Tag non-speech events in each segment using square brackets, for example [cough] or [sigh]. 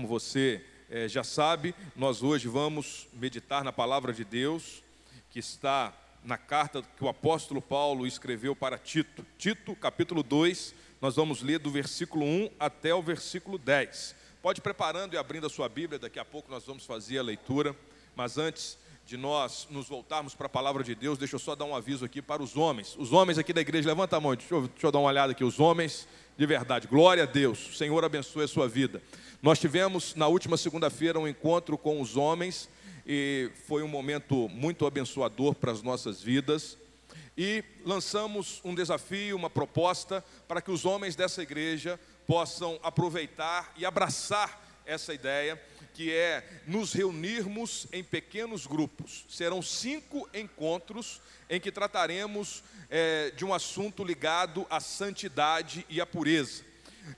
como você eh, já sabe, nós hoje vamos meditar na palavra de Deus, que está na carta que o apóstolo Paulo escreveu para Tito. Tito, capítulo 2, nós vamos ler do versículo 1 até o versículo 10. Pode preparando e abrindo a sua Bíblia, daqui a pouco nós vamos fazer a leitura, mas antes de nós nos voltarmos para a palavra de Deus, deixa eu só dar um aviso aqui para os homens. Os homens aqui da igreja, levanta a mão, deixa eu, deixa eu dar uma olhada aqui. Os homens, de verdade, glória a Deus, o Senhor abençoe a sua vida. Nós tivemos na última segunda-feira um encontro com os homens e foi um momento muito abençoador para as nossas vidas. E lançamos um desafio, uma proposta para que os homens dessa igreja possam aproveitar e abraçar essa ideia que é nos reunirmos em pequenos grupos. Serão cinco encontros em que trataremos é, de um assunto ligado à santidade e à pureza.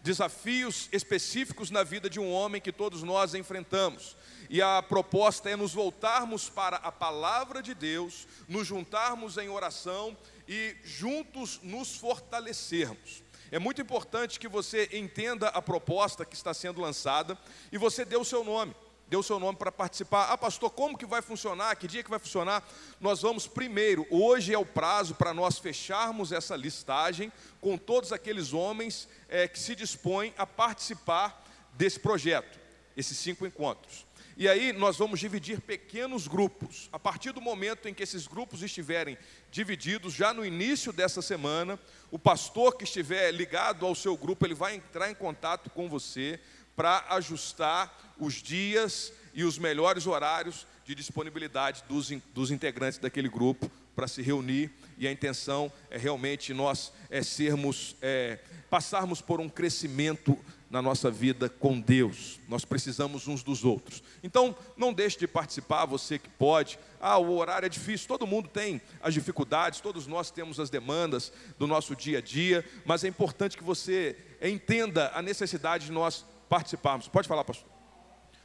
Desafios específicos na vida de um homem que todos nós enfrentamos. E a proposta é nos voltarmos para a palavra de Deus, nos juntarmos em oração e juntos nos fortalecermos. É muito importante que você entenda a proposta que está sendo lançada e você dê o seu nome. Dê o seu nome para participar. Ah, pastor, como que vai funcionar? Que dia que vai funcionar? Nós vamos primeiro, hoje é o prazo para nós fecharmos essa listagem com todos aqueles homens é, que se dispõem a participar desse projeto, esses cinco encontros. E aí nós vamos dividir pequenos grupos. A partir do momento em que esses grupos estiverem divididos, já no início dessa semana, o pastor que estiver ligado ao seu grupo, ele vai entrar em contato com você para ajustar os dias e os melhores horários de disponibilidade dos, dos integrantes daquele grupo para se reunir. E a intenção é realmente nós é sermos, é, passarmos por um crescimento na nossa vida com Deus. Nós precisamos uns dos outros. Então, não deixe de participar, você que pode. Ah, o horário é difícil, todo mundo tem as dificuldades, todos nós temos as demandas do nosso dia a dia, mas é importante que você entenda a necessidade de nós participarmos. Pode falar, pastor?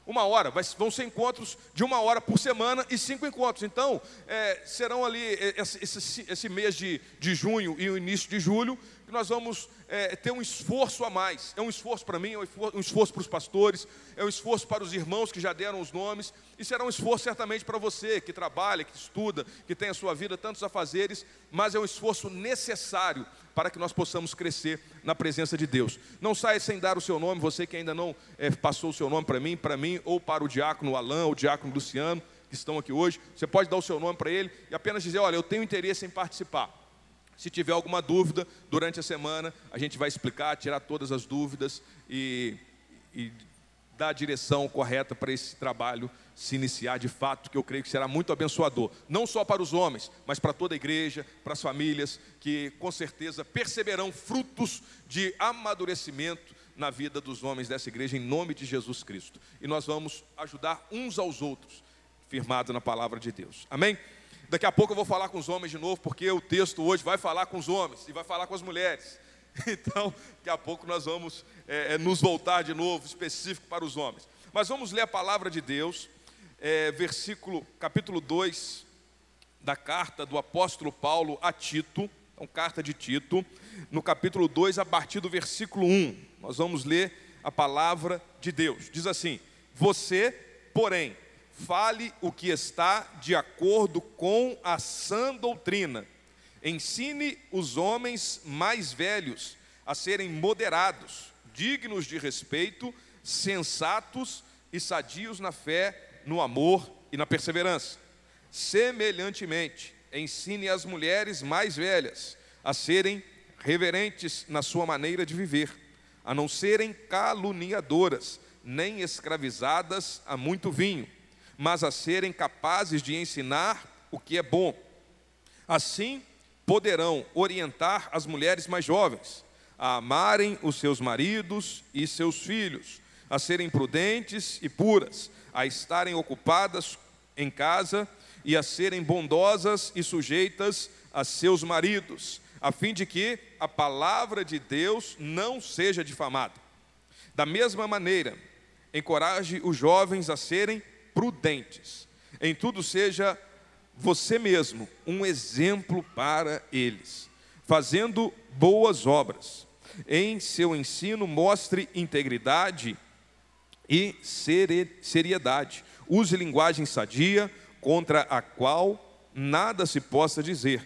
Uma hora, vão ser encontros de uma hora por semana e cinco encontros. Então, é, serão ali é, esse, esse, esse mês de, de junho e o início de julho, que nós vamos é, ter um esforço a mais. É um esforço para mim, é um esforço para os pastores, é um esforço para os irmãos que já deram os nomes, e será um esforço certamente para você que trabalha, que estuda, que tem a sua vida tantos afazeres, mas é um esforço necessário para que nós possamos crescer na presença de Deus. Não saia sem dar o seu nome, você que ainda não é, passou o seu nome para mim, para mim, ou para o diácono Alain, ou o diácono Luciano, que estão aqui hoje, você pode dar o seu nome para ele e apenas dizer: Olha, eu tenho interesse em participar. Se tiver alguma dúvida durante a semana, a gente vai explicar, tirar todas as dúvidas e, e dar a direção correta para esse trabalho se iniciar de fato, que eu creio que será muito abençoador, não só para os homens, mas para toda a igreja, para as famílias, que com certeza perceberão frutos de amadurecimento na vida dos homens dessa igreja, em nome de Jesus Cristo. E nós vamos ajudar uns aos outros, firmado na palavra de Deus. Amém? Daqui a pouco eu vou falar com os homens de novo, porque o texto hoje vai falar com os homens e vai falar com as mulheres. [laughs] Então, daqui a pouco nós vamos é, é, nos voltar de novo, específico para os homens. Mas vamos ler a palavra de Deus, é, versículo, capítulo 2 da carta do apóstolo Paulo a Tito, então, carta de Tito, no capítulo 2, a partir do versículo 1. Nós vamos ler a palavra de Deus. Diz assim: Você, porém, fale o que está de acordo com a sã doutrina. Ensine os homens mais velhos a serem moderados, dignos de respeito, sensatos e sadios na fé, no amor e na perseverança. Semelhantemente, ensine as mulheres mais velhas a serem reverentes na sua maneira de viver, a não serem caluniadoras, nem escravizadas a muito vinho mas a serem capazes de ensinar o que é bom. Assim, poderão orientar as mulheres mais jovens a amarem os seus maridos e seus filhos, a serem prudentes e puras, a estarem ocupadas em casa e a serem bondosas e sujeitas a seus maridos, a fim de que a palavra de Deus não seja difamada. Da mesma maneira, encoraje os jovens a serem prudentes. Em tudo seja você mesmo um exemplo para eles, fazendo boas obras. Em seu ensino, mostre integridade e seriedade. Use linguagem sadia, contra a qual nada se possa dizer,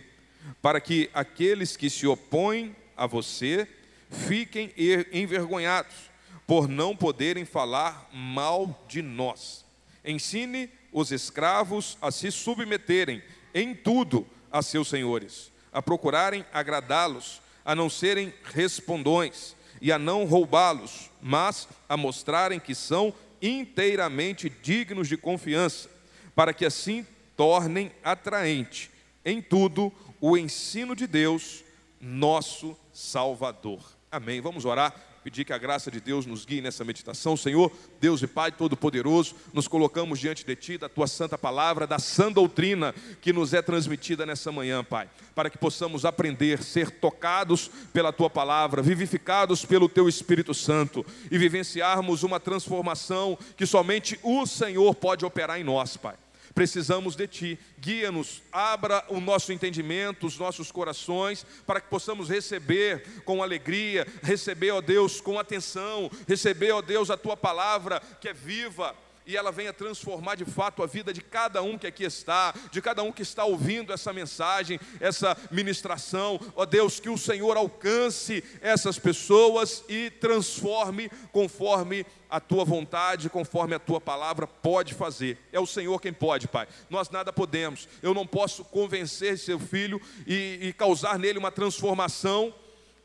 para que aqueles que se opõem a você fiquem envergonhados por não poderem falar mal de nós. Ensine os escravos a se submeterem em tudo a seus senhores, a procurarem agradá-los, a não serem respondões e a não roubá-los, mas a mostrarem que são inteiramente dignos de confiança, para que assim tornem atraente em tudo o ensino de Deus, nosso Salvador. Amém. Vamos orar pedir que a graça de Deus nos guie nessa meditação. Senhor, Deus e Pai Todo-Poderoso, nos colocamos diante de Ti, da Tua santa palavra, da sã doutrina que nos é transmitida nessa manhã, Pai, para que possamos aprender, ser tocados pela Tua palavra, vivificados pelo Teu Espírito Santo e vivenciarmos uma transformação que somente o Senhor pode operar em nós, Pai. Precisamos de Ti. Guia-nos, abra o nosso entendimento, os nossos corações, para que possamos receber com alegria, receber, ó Deus, com atenção, receber, ó Deus, a Tua palavra que é viva e ela venha transformar de fato a vida de cada um que aqui está, de cada um que está ouvindo essa mensagem, essa ministração. Ó Deus, que o Senhor alcance essas pessoas e transforme conforme a tua vontade, conforme a tua palavra pode fazer. É o Senhor quem pode, Pai. Nós nada podemos. Eu não posso convencer seu filho e, e causar nele uma transformação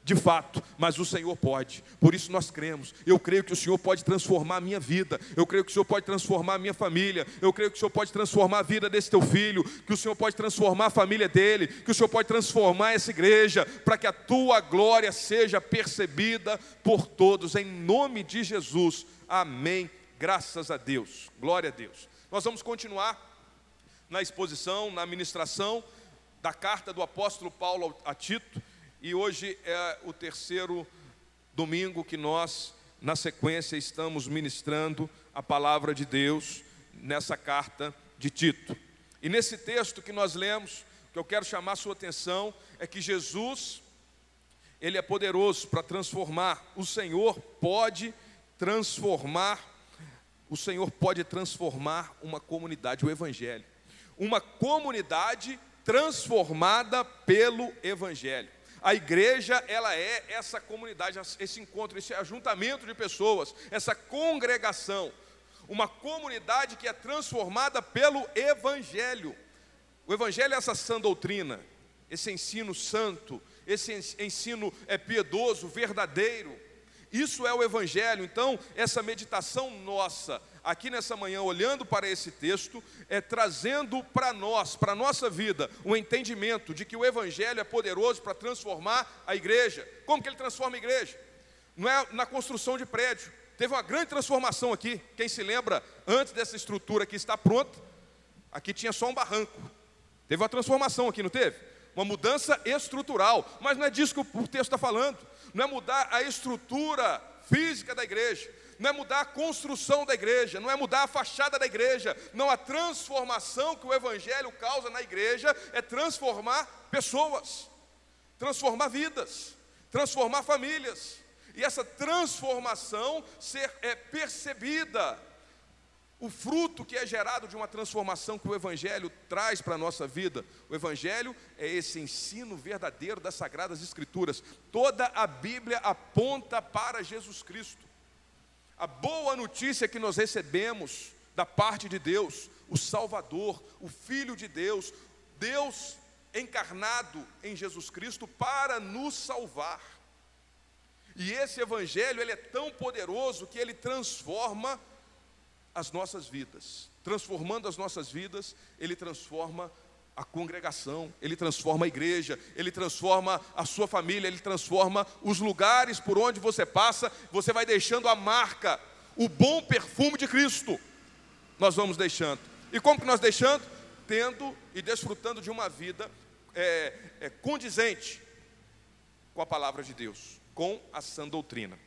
de fato, mas o Senhor pode. Por isso nós cremos. Eu creio que o Senhor pode transformar a minha vida. Eu creio que o Senhor pode transformar a minha família. Eu creio que o Senhor pode transformar a vida desse teu filho, que o Senhor pode transformar a família dele, que o Senhor pode transformar essa igreja para que a tua glória seja percebida por todos em nome de Jesus. Amém. Graças a Deus. Glória a Deus. Nós vamos continuar na exposição, na ministração da carta do apóstolo Paulo a Tito. E hoje é o terceiro domingo que nós, na sequência, estamos ministrando a palavra de Deus nessa carta de Tito. E nesse texto que nós lemos, que eu quero chamar a sua atenção, é que Jesus, Ele é poderoso para transformar, o Senhor pode transformar, o Senhor pode transformar uma comunidade, o Evangelho. Uma comunidade transformada pelo Evangelho. A igreja, ela é essa comunidade, esse encontro, esse ajuntamento de pessoas, essa congregação, uma comunidade que é transformada pelo evangelho. O evangelho é essa sã doutrina, esse ensino santo, esse ensino é piedoso, verdadeiro. Isso é o evangelho. Então, essa meditação nossa, aqui nessa manhã, olhando para esse texto, é trazendo para nós, para a nossa vida, o um entendimento de que o Evangelho é poderoso para transformar a igreja. Como que ele transforma a igreja? Não é na construção de prédio. Teve uma grande transformação aqui. Quem se lembra, antes dessa estrutura que está pronta, aqui tinha só um barranco. Teve uma transformação aqui, não teve? Uma mudança estrutural. Mas não é disso que o texto está falando. Não é mudar a estrutura física da igreja não é mudar a construção da igreja, não é mudar a fachada da igreja, não a transformação que o Evangelho causa na igreja é transformar pessoas, transformar vidas, transformar famílias, e essa transformação ser é percebida. O fruto que é gerado de uma transformação que o Evangelho traz para a nossa vida, o Evangelho é esse ensino verdadeiro das Sagradas Escrituras. Toda a Bíblia aponta para Jesus Cristo. A boa notícia que nós recebemos da parte de Deus, o Salvador, o Filho de Deus, Deus encarnado em Jesus Cristo para nos salvar. E esse evangelho, ele é tão poderoso que ele transforma as nossas vidas. Transformando as nossas vidas, ele transforma a congregação, ele transforma a igreja, ele transforma a sua família, ele transforma os lugares por onde você passa, você vai deixando a marca, o bom perfume de Cristo. Nós vamos deixando. E como que nós deixando? Tendo e desfrutando de uma vida é, é, condizente com a palavra de Deus, com a sã doutrina.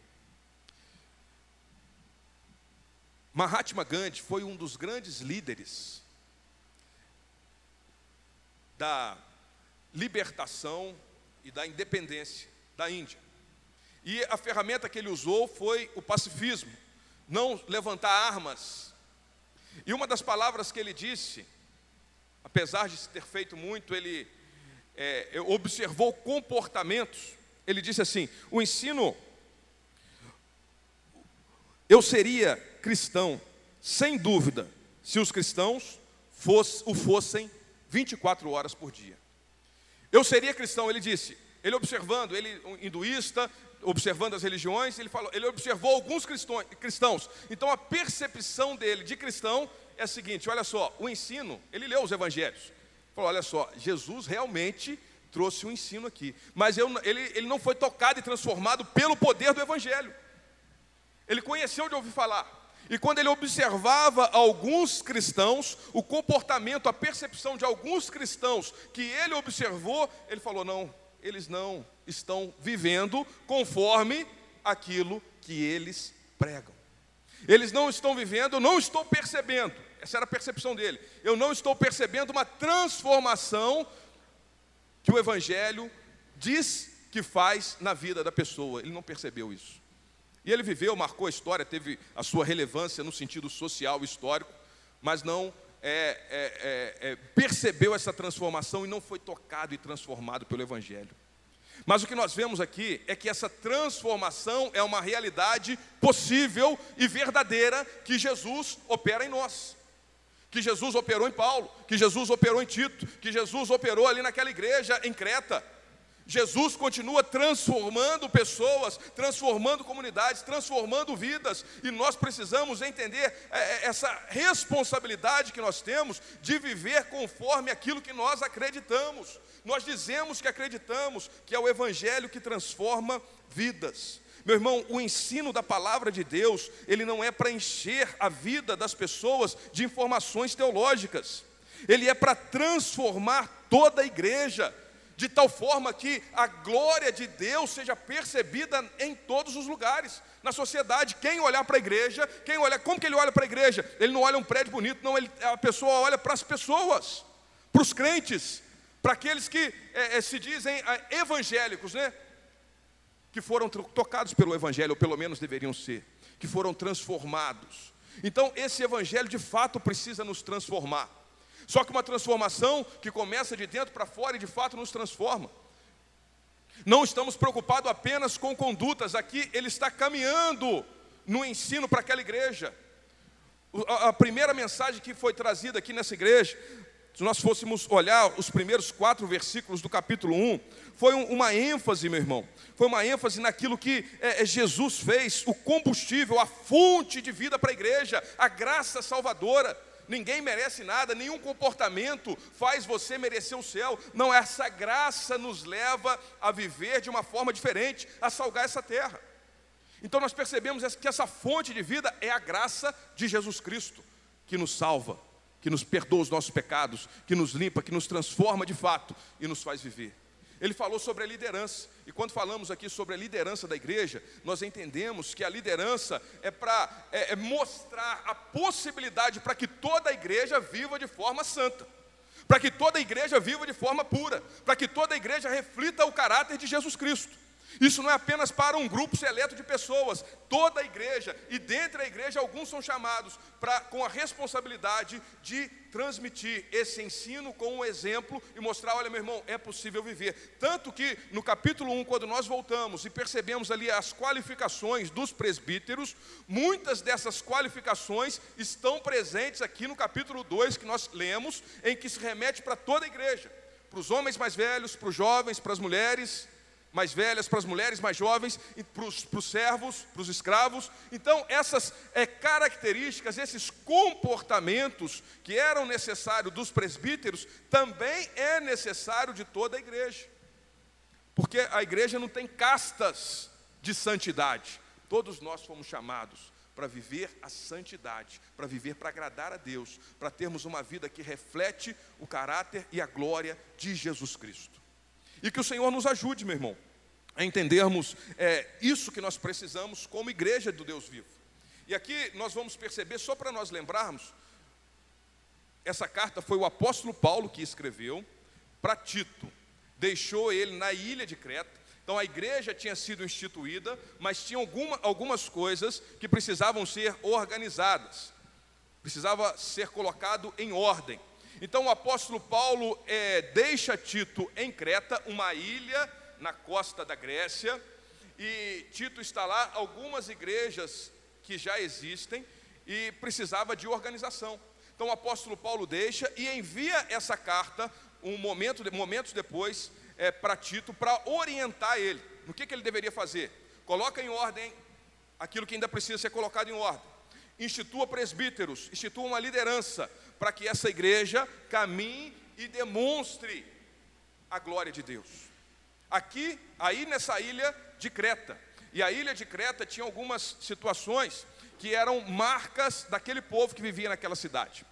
Mahatma Gandhi foi um dos grandes líderes da libertação e da independência da Índia. E a ferramenta que ele usou foi o pacifismo. não levantar armas. E uma das palavras que ele disse, apesar de ter feito muito, ele é, observou comportamentos. Ele disse assim: o ensino, eu seria cristão, sem dúvida, se os cristãos fosse, o fossem 24 horas por dia. Eu seria cristão, ele disse, ele observando, ele um hinduísta, observando as religiões, ele falou, ele observou alguns cristãos. Então a percepção dele de cristão é a seguinte: olha só, o ensino, ele leu os evangelhos. Falou, olha só, Jesus realmente trouxe um ensino aqui. Mas eu, ele, ele não foi tocado e transformado pelo poder do evangelho. Ele conheceu de ouvir falar. E quando ele observava alguns cristãos, o comportamento, a percepção de alguns cristãos que ele observou, ele falou: não, eles não estão vivendo conforme aquilo que eles pregam. Eles não estão vivendo, eu não estou percebendo, essa era a percepção dele, eu não estou percebendo uma transformação que o Evangelho diz que faz na vida da pessoa, ele não percebeu isso. E ele viveu, marcou a história, teve a sua relevância no sentido social, histórico, mas não é, é, é, é, percebeu essa transformação e não foi tocado e transformado pelo Evangelho. Mas o que nós vemos aqui é que essa transformação é uma realidade possível e verdadeira que Jesus opera em nós. Que Jesus operou em Paulo, que Jesus operou em Tito, que Jesus operou ali naquela igreja em Creta. Jesus continua transformando pessoas, transformando comunidades, transformando vidas, e nós precisamos entender é, é, essa responsabilidade que nós temos de viver conforme aquilo que nós acreditamos. Nós dizemos que acreditamos que é o Evangelho que transforma vidas. Meu irmão, o ensino da palavra de Deus, ele não é para encher a vida das pessoas de informações teológicas, ele é para transformar toda a igreja de tal forma que a glória de Deus seja percebida em todos os lugares, na sociedade. Quem olhar para a igreja, quem olhar, como que ele olha para a igreja? Ele não olha um prédio bonito, não, ele, a pessoa olha para as pessoas, para os crentes, para aqueles que é, é, se dizem é, evangélicos, né? Que foram tocados pelo evangelho, ou pelo menos deveriam ser, que foram transformados. Então, esse evangelho de fato precisa nos transformar. Só que uma transformação que começa de dentro para fora e de fato nos transforma. Não estamos preocupados apenas com condutas, aqui ele está caminhando no ensino para aquela igreja. A primeira mensagem que foi trazida aqui nessa igreja, se nós fôssemos olhar os primeiros quatro versículos do capítulo 1, foi uma ênfase, meu irmão, foi uma ênfase naquilo que é, é, Jesus fez, o combustível, a fonte de vida para a igreja, a graça salvadora ninguém merece nada, nenhum comportamento faz você merecer o céu. Não, essa graça nos leva a viver de uma forma diferente, a salgar essa terra. Então nós percebemos que essa fonte de vida é a graça de Jesus Cristo, que nos salva, que nos perdoa os nossos pecados, que nos limpa, que nos transforma de fato e nos faz viver. Ele falou sobre a liderança. E quando falamos aqui sobre a liderança da igreja, nós entendemos que a liderança é para é, é mostrar a possibilidade para que toda a igreja viva de forma santa, para que toda a igreja viva de forma pura, para que toda a igreja reflita o caráter de Jesus Cristo. Isso não é apenas para um grupo seleto de pessoas, toda a igreja, e dentro da igreja alguns são chamados para, com a responsabilidade de transmitir esse ensino com um exemplo e mostrar: olha, meu irmão, é possível viver. Tanto que no capítulo 1, quando nós voltamos e percebemos ali as qualificações dos presbíteros, muitas dessas qualificações estão presentes aqui no capítulo 2 que nós lemos, em que se remete para toda a igreja, para os homens mais velhos, para os jovens, para as mulheres mais velhas, para as mulheres mais jovens, para os, servos, para os escravos. Então, essas é, características, esses comportamentos que eram necessários dos presbíteros, também é necessário de toda a igreja. Porque a igreja não tem castas de santidade. Todos nós fomos chamados para viver a santidade, para viver para agradar a Deus, para termos uma vida que reflete o caráter e a glória de Jesus Cristo. E que o Senhor nos ajude, meu irmão, a entendermos é, isso que nós precisamos como igreja do Deus vivo. E aqui nós vamos perceber, só para nós lembrarmos, essa carta foi o apóstolo Paulo que escreveu para Tito, deixou ele na ilha de Creta. Então a igreja tinha sido instituída, mas tinha alguma, algumas coisas que precisavam ser organizadas, precisava ser colocado em ordem. Então o apóstolo Paulo é, deixa Tito em Creta, uma ilha na costa da Grécia, e Tito está lá, algumas igrejas que já existem, e precisava de organização. Então o apóstolo Paulo deixa e envia essa carta um momento, momentos depois é, para Tito para orientar ele no que, que ele deveria fazer. Coloca em ordem aquilo que ainda precisa ser colocado em ordem. Institua presbíteros, institua uma liderança para que essa igreja caminhe e demonstre a glória de Deus. Aqui, aí nessa ilha de Creta. E a ilha de Creta tinha algumas situações que eram marcas daquele povo que vivia naquela cidade.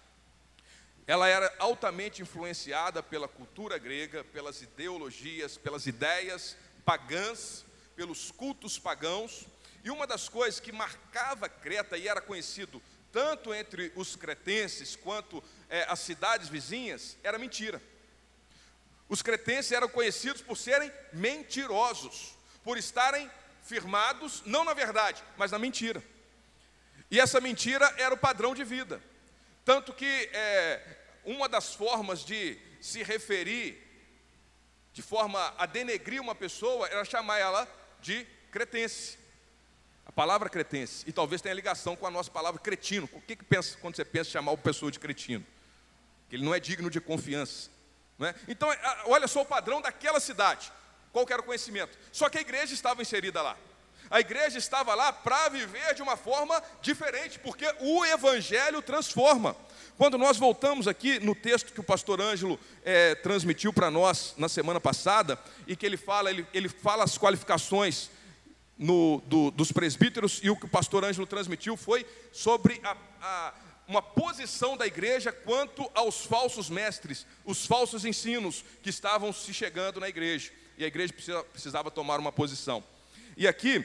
Ela era altamente influenciada pela cultura grega, pelas ideologias, pelas ideias pagãs, pelos cultos pagãos. E uma das coisas que marcava Creta e era conhecido tanto entre os cretenses quanto é, as cidades vizinhas era mentira. Os cretenses eram conhecidos por serem mentirosos, por estarem firmados não na verdade, mas na mentira. E essa mentira era o padrão de vida. Tanto que é, uma das formas de se referir, de forma a denegrir uma pessoa, era chamar ela de cretense. Palavra cretense, e talvez tenha ligação com a nossa palavra cretino. O que, que pensa quando você pensa em chamar uma pessoa de cretino? Que ele não é digno de confiança. Não é? Então, olha só o padrão daquela cidade. Qual era o conhecimento? Só que a igreja estava inserida lá. A igreja estava lá para viver de uma forma diferente, porque o Evangelho transforma. Quando nós voltamos aqui no texto que o pastor Ângelo é, transmitiu para nós na semana passada, e que ele fala, ele, ele fala as qualificações no, do, dos presbíteros, e o que o pastor Ângelo transmitiu foi sobre a, a, uma posição da igreja quanto aos falsos mestres, os falsos ensinos que estavam se chegando na igreja, e a igreja precisa, precisava tomar uma posição. E aqui,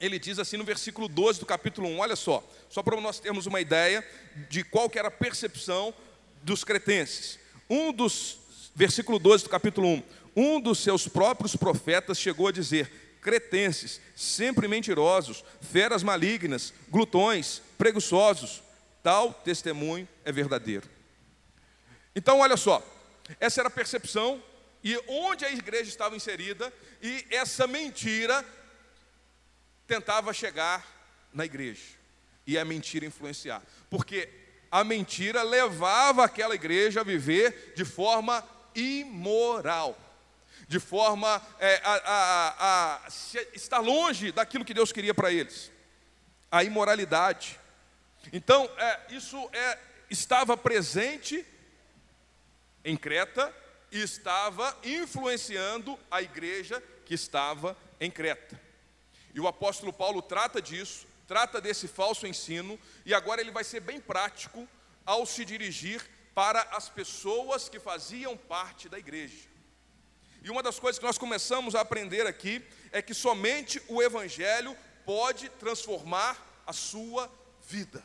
ele diz assim no versículo 12 do capítulo 1, olha só, só para nós termos uma ideia de qual que era a percepção dos cretenses. Um dos, versículo 12 do capítulo 1, um dos seus próprios profetas chegou a dizer, cretenses, sempre mentirosos, feras malignas, glutões, preguiçosos, tal testemunho é verdadeiro. Então, olha só, essa era a percepção e onde a igreja estava inserida, e essa mentira tentava chegar na igreja e a mentira influenciar, porque a mentira levava aquela igreja a viver de forma imoral, de forma é, a, a, a, a estar longe daquilo que Deus queria para eles, a imoralidade. Então, é, isso é, estava presente em Creta e estava influenciando a igreja que estava em Creta. E o apóstolo Paulo trata disso, trata desse falso ensino, e agora ele vai ser bem prático ao se dirigir para as pessoas que faziam parte da igreja. E uma das coisas que nós começamos a aprender aqui é que somente o Evangelho pode transformar a sua vida.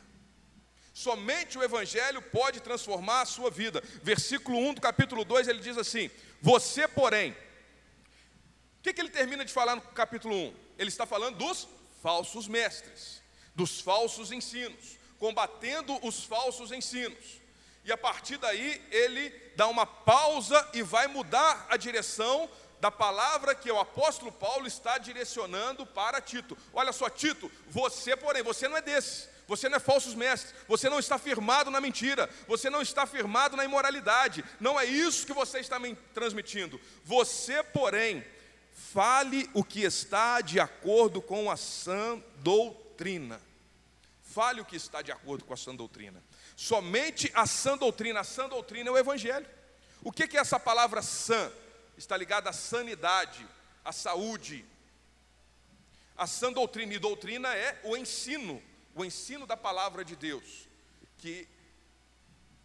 Somente o Evangelho pode transformar a sua vida. Versículo 1 do capítulo 2 ele diz assim: Você, porém, o que, que ele termina de falar no capítulo 1? Ele está falando dos falsos mestres, dos falsos ensinos, combatendo os falsos ensinos. E a partir daí ele dá uma pausa e vai mudar a direção da palavra que o apóstolo Paulo está direcionando para Tito. Olha só, Tito, você, porém, você não é desse. Você não é falsos mestres, você não está firmado na mentira, você não está firmado na imoralidade, não é isso que você está me transmitindo. Você, porém, Fale o que está de acordo com a sã doutrina. Fale o que está de acordo com a sã doutrina. Somente a sã doutrina, a sã doutrina é o Evangelho. O que é essa palavra sã? Está ligada à sanidade, à saúde. A sã doutrina e doutrina é o ensino, o ensino da palavra de Deus, que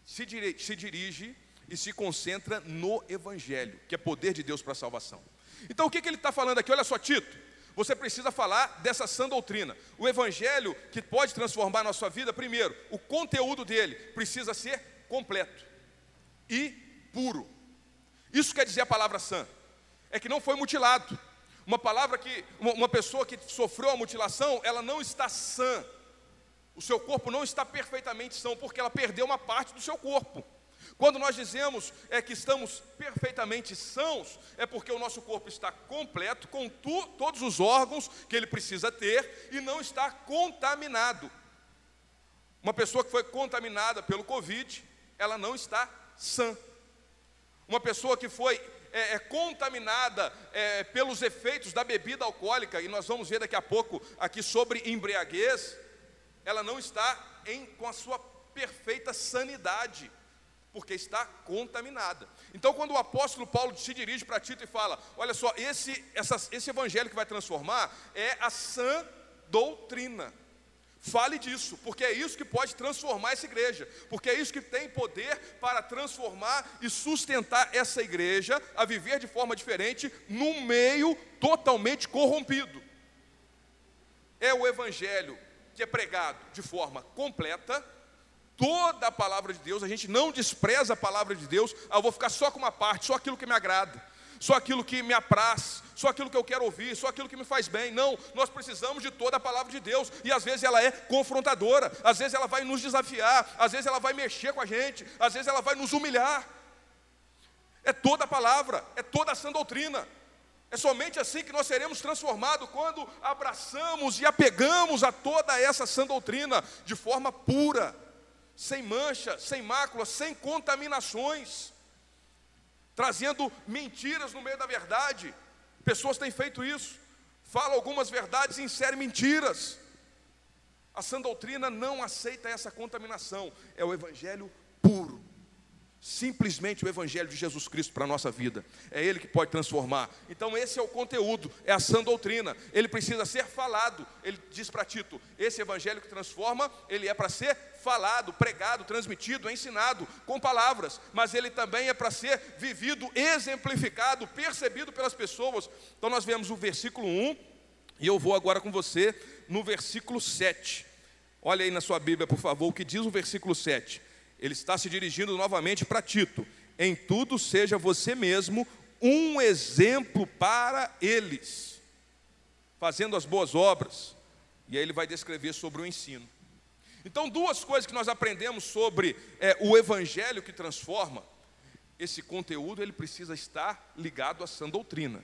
se dirige, se dirige e se concentra no Evangelho, que é poder de Deus para a salvação. Então o que, que ele está falando aqui? Olha só, Tito, você precisa falar dessa sã doutrina. O evangelho que pode transformar a nossa vida, primeiro, o conteúdo dele precisa ser completo e puro. Isso quer dizer a palavra sã. É que não foi mutilado. Uma palavra que uma pessoa que sofreu a mutilação, ela não está sã. O seu corpo não está perfeitamente são, porque ela perdeu uma parte do seu corpo. Quando nós dizemos é que estamos perfeitamente sãos, é porque o nosso corpo está completo com tu, todos os órgãos que ele precisa ter e não está contaminado. Uma pessoa que foi contaminada pelo Covid, ela não está sã. Uma pessoa que foi é, é, contaminada é, pelos efeitos da bebida alcoólica, e nós vamos ver daqui a pouco aqui sobre embriaguez, ela não está em, com a sua perfeita sanidade, porque está contaminada. Então, quando o apóstolo Paulo se dirige para Tito e fala: Olha só, esse, essa, esse evangelho que vai transformar é a sã doutrina. Fale disso, porque é isso que pode transformar essa igreja, porque é isso que tem poder para transformar e sustentar essa igreja a viver de forma diferente num meio totalmente corrompido. É o evangelho que é pregado de forma completa, toda a palavra de Deus, a gente não despreza a palavra de Deus, ah, eu vou ficar só com uma parte, só aquilo que me agrada só aquilo que me apraz, só aquilo que eu quero ouvir, só aquilo que me faz bem. Não, nós precisamos de toda a palavra de Deus, e às vezes ela é confrontadora, às vezes ela vai nos desafiar, às vezes ela vai mexer com a gente, às vezes ela vai nos humilhar. É toda a palavra, é toda a sã doutrina. É somente assim que nós seremos transformados quando abraçamos e apegamos a toda essa sã doutrina de forma pura, sem mancha, sem mácula, sem contaminações trazendo mentiras no meio da verdade. Pessoas têm feito isso, falam algumas verdades e inserem mentiras. A sã doutrina não aceita essa contaminação, é o evangelho puro simplesmente o Evangelho de Jesus Cristo para a nossa vida. É Ele que pode transformar. Então, esse é o conteúdo, é a sã doutrina. Ele precisa ser falado. Ele diz para Tito: esse Evangelho que transforma, ele é para ser falado, pregado, transmitido, ensinado com palavras, mas ele também é para ser vivido, exemplificado, percebido pelas pessoas. Então, nós vemos o versículo 1, e eu vou agora com você no versículo 7. Olha aí na sua Bíblia, por favor, o que diz o versículo 7 ele está se dirigindo novamente para Tito. Em tudo seja você mesmo um exemplo para eles, fazendo as boas obras. E aí ele vai descrever sobre o ensino. Então, duas coisas que nós aprendemos sobre é, o evangelho que transforma. Esse conteúdo ele precisa estar ligado à sã doutrina.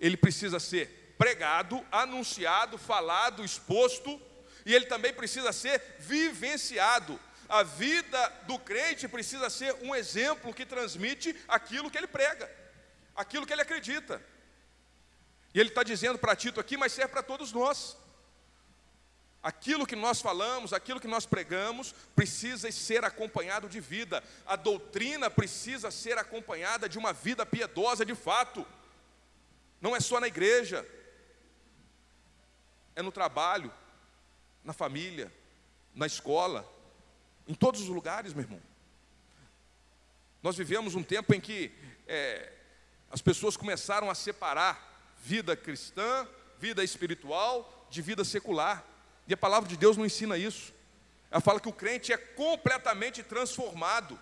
Ele precisa ser pregado, anunciado, falado, exposto, e ele também precisa ser vivenciado a vida do crente precisa ser um exemplo que transmite aquilo que ele prega, aquilo que ele acredita. E ele está dizendo para Tito aqui, mas serve para todos nós. Aquilo que nós falamos, aquilo que nós pregamos, precisa ser acompanhado de vida. A doutrina precisa ser acompanhada de uma vida piedosa de fato. Não é só na igreja, é no trabalho, na família, na escola, em todos os lugares, meu irmão. Nós vivemos um tempo em que é, as pessoas começaram a separar vida cristã, vida espiritual, de vida secular. E a palavra de Deus não ensina isso. Ela fala que o crente é completamente transformado.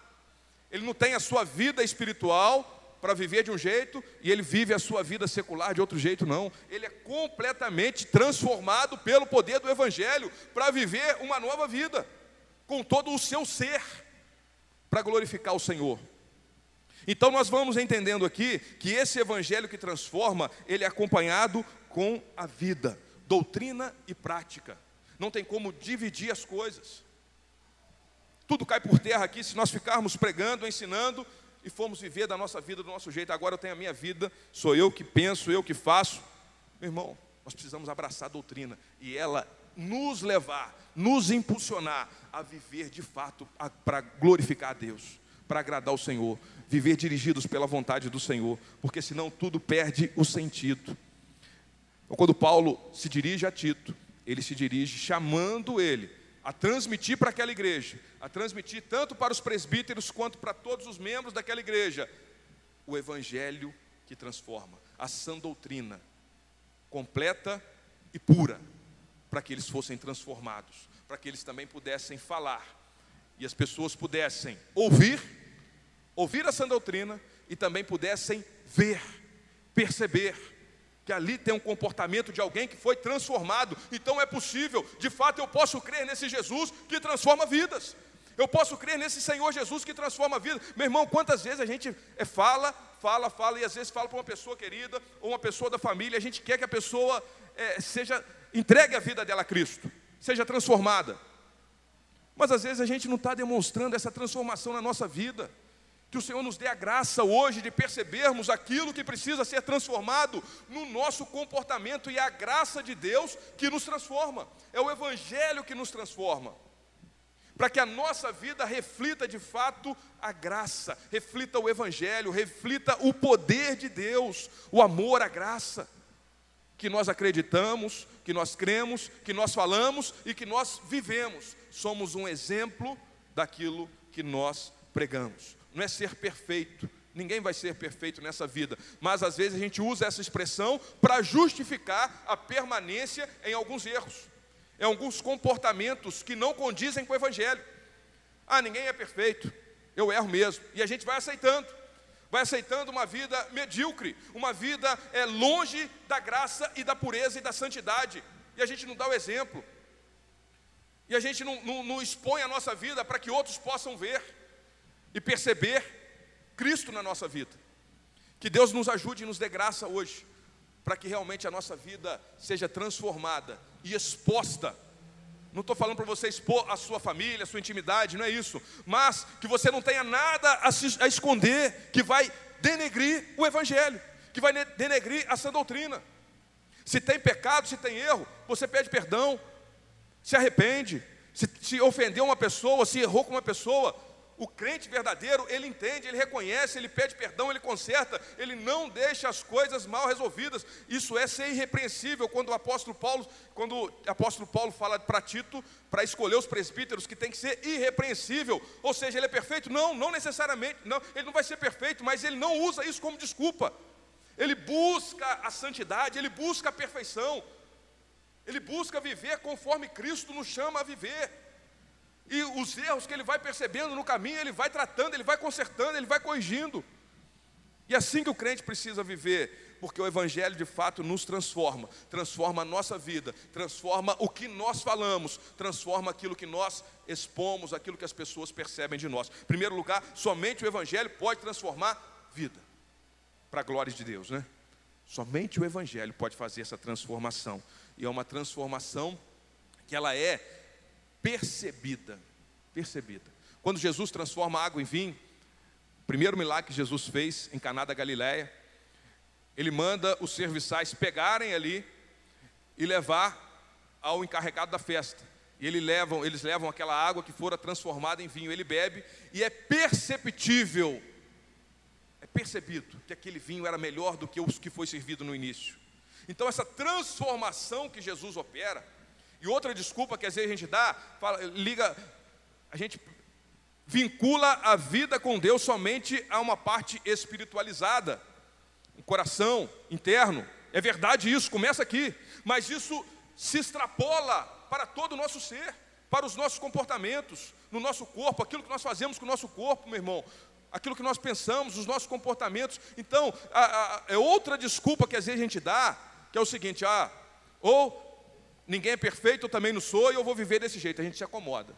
Ele não tem a sua vida espiritual para viver de um jeito e ele vive a sua vida secular de outro jeito, não. Ele é completamente transformado pelo poder do Evangelho para viver uma nova vida com todo o seu ser, para glorificar o Senhor. Então nós vamos entendendo aqui que esse evangelho que transforma, ele é acompanhado com a vida, doutrina e prática. Não tem como dividir as coisas. Tudo cai por terra aqui se nós ficarmos pregando, ensinando e formos viver da nossa vida do nosso jeito. Agora eu tenho a minha vida, sou eu que penso, eu que faço. Meu irmão, nós precisamos abraçar a doutrina e ela nos levar, nos impulsionar a viver de fato para glorificar a Deus, para agradar o Senhor, viver dirigidos pela vontade do Senhor, porque senão tudo perde o sentido. Então, quando Paulo se dirige a Tito, ele se dirige chamando ele a transmitir para aquela igreja, a transmitir tanto para os presbíteros quanto para todos os membros daquela igreja, o evangelho que transforma, a sã doutrina, completa e pura para que eles fossem transformados, para que eles também pudessem falar e as pessoas pudessem ouvir, ouvir a doutrina e também pudessem ver, perceber que ali tem um comportamento de alguém que foi transformado. Então é possível, de fato eu posso crer nesse Jesus que transforma vidas. Eu posso crer nesse Senhor Jesus que transforma a vida. Meu irmão, quantas vezes a gente é, fala, fala, fala, e às vezes fala para uma pessoa querida ou uma pessoa da família, a gente quer que a pessoa é, seja, entregue a vida dela a Cristo, seja transformada. Mas às vezes a gente não está demonstrando essa transformação na nossa vida. Que o Senhor nos dê a graça hoje de percebermos aquilo que precisa ser transformado no nosso comportamento e a graça de Deus que nos transforma. É o Evangelho que nos transforma. Para que a nossa vida reflita de fato a graça, reflita o Evangelho, reflita o poder de Deus, o amor, a graça. Que nós acreditamos, que nós cremos, que nós falamos e que nós vivemos. Somos um exemplo daquilo que nós pregamos não é ser perfeito. Ninguém vai ser perfeito nessa vida, mas às vezes a gente usa essa expressão para justificar a permanência em alguns erros, em alguns comportamentos que não condizem com o Evangelho. Ah, ninguém é perfeito, eu erro mesmo, e a gente vai aceitando, vai aceitando uma vida medíocre, uma vida é, longe da graça e da pureza e da santidade, e a gente não dá o exemplo, e a gente não, não, não expõe a nossa vida para que outros possam ver e perceber Cristo na nossa vida. Que Deus nos ajude e nos dê graça hoje, para que realmente a nossa vida seja transformada e exposta. Não estou falando para você expor a sua família, a sua intimidade, não é isso. Mas que você não tenha nada a, se, a esconder que vai denegrir o Evangelho, que vai denegrir a sã doutrina. Se tem pecado, se tem erro, você pede perdão, se arrepende. Se, se ofendeu uma pessoa, se errou com uma pessoa, o crente verdadeiro, ele entende, ele reconhece, ele pede perdão, ele conserta, ele não deixa as coisas mal resolvidas. Isso é ser irrepreensível quando o apóstolo Paulo, quando o apóstolo Paulo fala para Tito, para escolher os presbíteros, que tem que ser irrepreensível. Ou seja, ele é perfeito? Não, não necessariamente, não, ele não vai ser perfeito, mas ele não usa isso como desculpa. Ele busca a santidade, ele busca a perfeição. Ele busca viver conforme Cristo nos chama a viver. E os erros que ele vai percebendo no caminho, ele vai tratando, ele vai consertando, ele vai corrigindo. E é assim que o crente precisa viver, porque o Evangelho de fato nos transforma, transforma a nossa vida, transforma o que nós falamos, transforma aquilo que nós expomos, aquilo que as pessoas percebem de nós. Em primeiro lugar, somente o Evangelho pode transformar vida, para a glória de Deus, né? Somente o Evangelho pode fazer essa transformação, e é uma transformação que ela é percebida. Percebida. Quando Jesus transforma água em vinho, o primeiro milagre que Jesus fez em Caná da Galiléia, ele manda os serviçais pegarem ali e levar ao encarregado da festa. E ele levam, eles levam aquela água que fora transformada em vinho, ele bebe e é perceptível, é percebido que aquele vinho era melhor do que os que foi servido no início. Então essa transformação que Jesus opera, e outra desculpa que às vezes a gente dá, fala, liga, a gente vincula a vida com Deus somente a uma parte espiritualizada, um coração interno. É verdade isso, começa aqui, mas isso se extrapola para todo o nosso ser, para os nossos comportamentos, no nosso corpo, aquilo que nós fazemos com o nosso corpo, meu irmão, aquilo que nós pensamos, os nossos comportamentos. Então, a, a, é outra desculpa que às vezes a gente dá, que é o seguinte: ah, ou ninguém é perfeito, eu também não sou, e eu vou viver desse jeito, a gente se acomoda.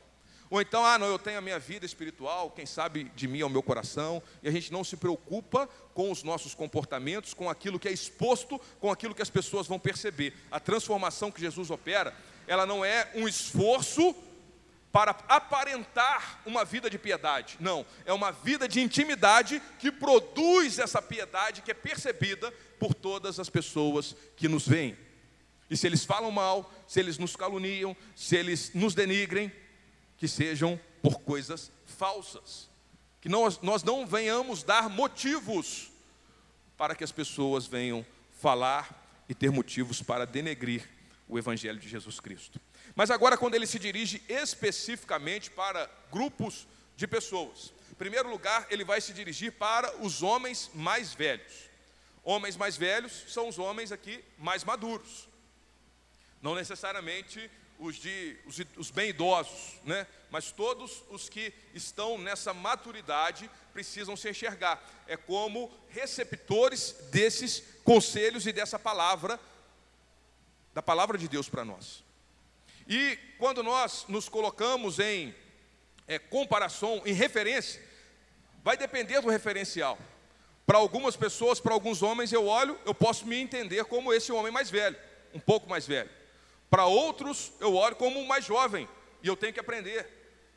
Ou então, ah, não, eu tenho a minha vida espiritual, quem sabe de mim é o meu coração, e a gente não se preocupa com os nossos comportamentos, com aquilo que é exposto, com aquilo que as pessoas vão perceber. A transformação que Jesus opera, ela não é um esforço para aparentar uma vida de piedade. Não, é uma vida de intimidade que produz essa piedade que é percebida por todas as pessoas que nos veem. E se eles falam mal, se eles nos caluniam, se eles nos denigrem, que sejam por coisas falsas. Que nós, nós não venhamos dar motivos para que as pessoas venham falar e ter motivos para denegrir o Evangelho de Jesus Cristo. Mas agora, quando ele se dirige especificamente para grupos de pessoas, em primeiro lugar, ele vai se dirigir para os homens mais velhos. Homens mais velhos são os homens aqui mais maduros. Não necessariamente os, de, os, os bem idosos, né? mas todos os que estão nessa maturidade precisam se enxergar. É como receptores desses conselhos e dessa palavra, da palavra de Deus para nós. E quando nós nos colocamos em é, comparação, em referência, vai depender do referencial. Para algumas pessoas, para alguns homens, eu olho, eu posso me entender como esse homem mais velho, um pouco mais velho. Para outros, eu olho como um mais jovem, e eu tenho que aprender.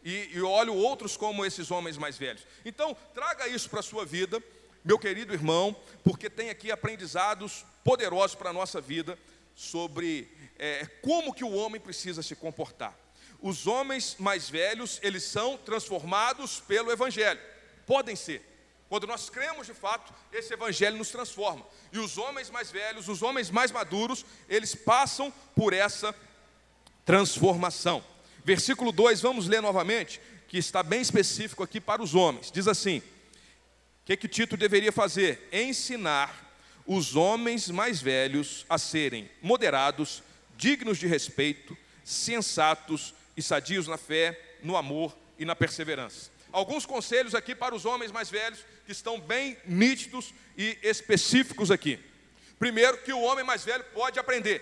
E, e olho outros como esses homens mais velhos. Então, traga isso para a sua vida, meu querido irmão, porque tem aqui aprendizados poderosos para a nossa vida sobre é, como que o homem precisa se comportar. Os homens mais velhos, eles são transformados pelo Evangelho. Podem ser. Quando nós cremos de fato, esse evangelho nos transforma. E os homens mais velhos, os homens mais maduros, eles passam por essa transformação. Versículo 2, vamos ler novamente, que está bem específico aqui para os homens. Diz assim: O que, que Tito deveria fazer? Ensinar os homens mais velhos a serem moderados, dignos de respeito, sensatos e sadios na fé, no amor e na perseverança. Alguns conselhos aqui para os homens mais velhos que estão bem nítidos e específicos aqui. Primeiro, que o homem mais velho pode aprender.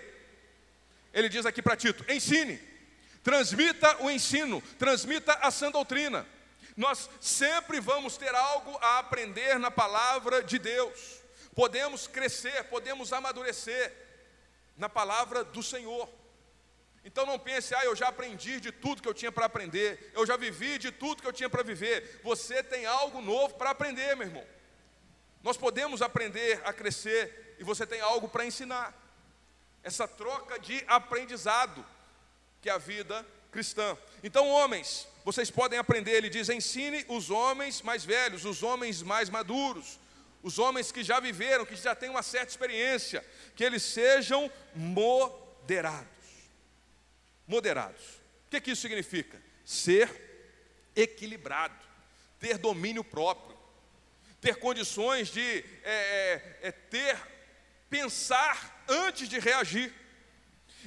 Ele diz aqui para Tito: ensine, transmita o ensino, transmita a sã doutrina. Nós sempre vamos ter algo a aprender na palavra de Deus. Podemos crescer, podemos amadurecer na palavra do Senhor. Então não pense, ah, eu já aprendi de tudo que eu tinha para aprender, eu já vivi de tudo que eu tinha para viver. Você tem algo novo para aprender, meu irmão. Nós podemos aprender a crescer e você tem algo para ensinar. Essa troca de aprendizado que é a vida cristã. Então, homens, vocês podem aprender, ele diz: ensine os homens mais velhos, os homens mais maduros, os homens que já viveram, que já têm uma certa experiência, que eles sejam moderados moderados. O que, que isso significa? Ser equilibrado, ter domínio próprio, ter condições de é, é, é, ter, pensar antes de reagir.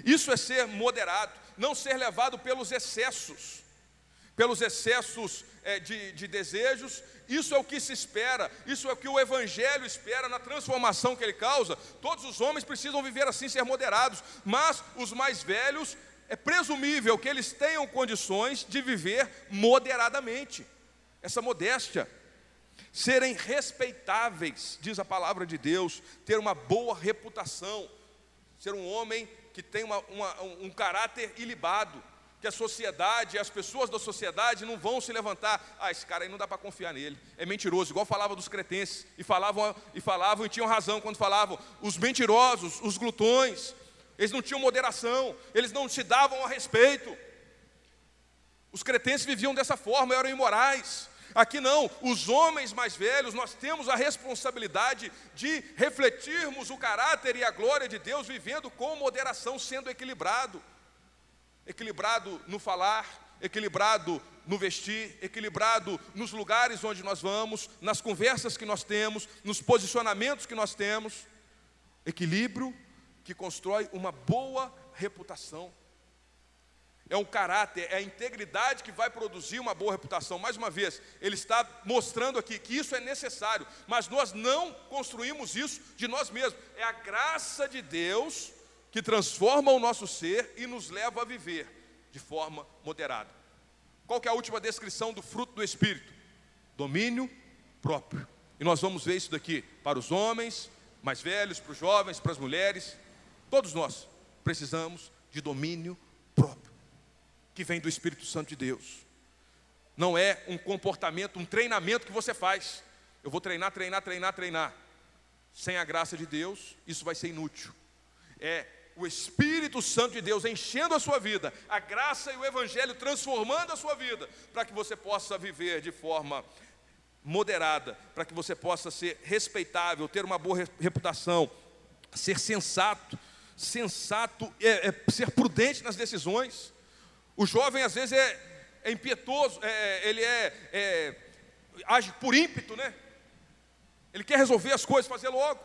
Isso é ser moderado, não ser levado pelos excessos, pelos excessos é, de, de desejos. Isso é o que se espera, isso é o que o Evangelho espera na transformação que ele causa. Todos os homens precisam viver assim, ser moderados, mas os mais velhos é presumível que eles tenham condições de viver moderadamente, essa modéstia, serem respeitáveis, diz a palavra de Deus, ter uma boa reputação, ser um homem que tem uma, uma, um caráter ilibado, que a sociedade, as pessoas da sociedade não vão se levantar, ah, esse cara aí não dá para confiar nele, é mentiroso, igual falava dos cretenses, e falavam, e falavam e tinham razão quando falavam, os mentirosos, os glutões, eles não tinham moderação, eles não se davam a respeito. Os cretenses viviam dessa forma, eram imorais. Aqui não, os homens mais velhos, nós temos a responsabilidade de refletirmos o caráter e a glória de Deus vivendo com moderação, sendo equilibrado. Equilibrado no falar, equilibrado no vestir, equilibrado nos lugares onde nós vamos, nas conversas que nós temos, nos posicionamentos que nós temos. Equilíbrio que constrói uma boa reputação. É um caráter, é a integridade que vai produzir uma boa reputação. Mais uma vez, ele está mostrando aqui que isso é necessário, mas nós não construímos isso de nós mesmos. É a graça de Deus que transforma o nosso ser e nos leva a viver de forma moderada. Qual que é a última descrição do fruto do Espírito? Domínio próprio. E nós vamos ver isso daqui para os homens mais velhos, para os jovens, para as mulheres. Todos nós precisamos de domínio próprio, que vem do Espírito Santo de Deus. Não é um comportamento, um treinamento que você faz. Eu vou treinar, treinar, treinar, treinar. Sem a graça de Deus, isso vai ser inútil. É o Espírito Santo de Deus enchendo a sua vida, a graça e o Evangelho transformando a sua vida, para que você possa viver de forma moderada, para que você possa ser respeitável, ter uma boa reputação, ser sensato, sensato, é, é ser prudente nas decisões. O jovem às vezes é, é é, ele é, é, age por ímpeto, né? Ele quer resolver as coisas, fazer logo.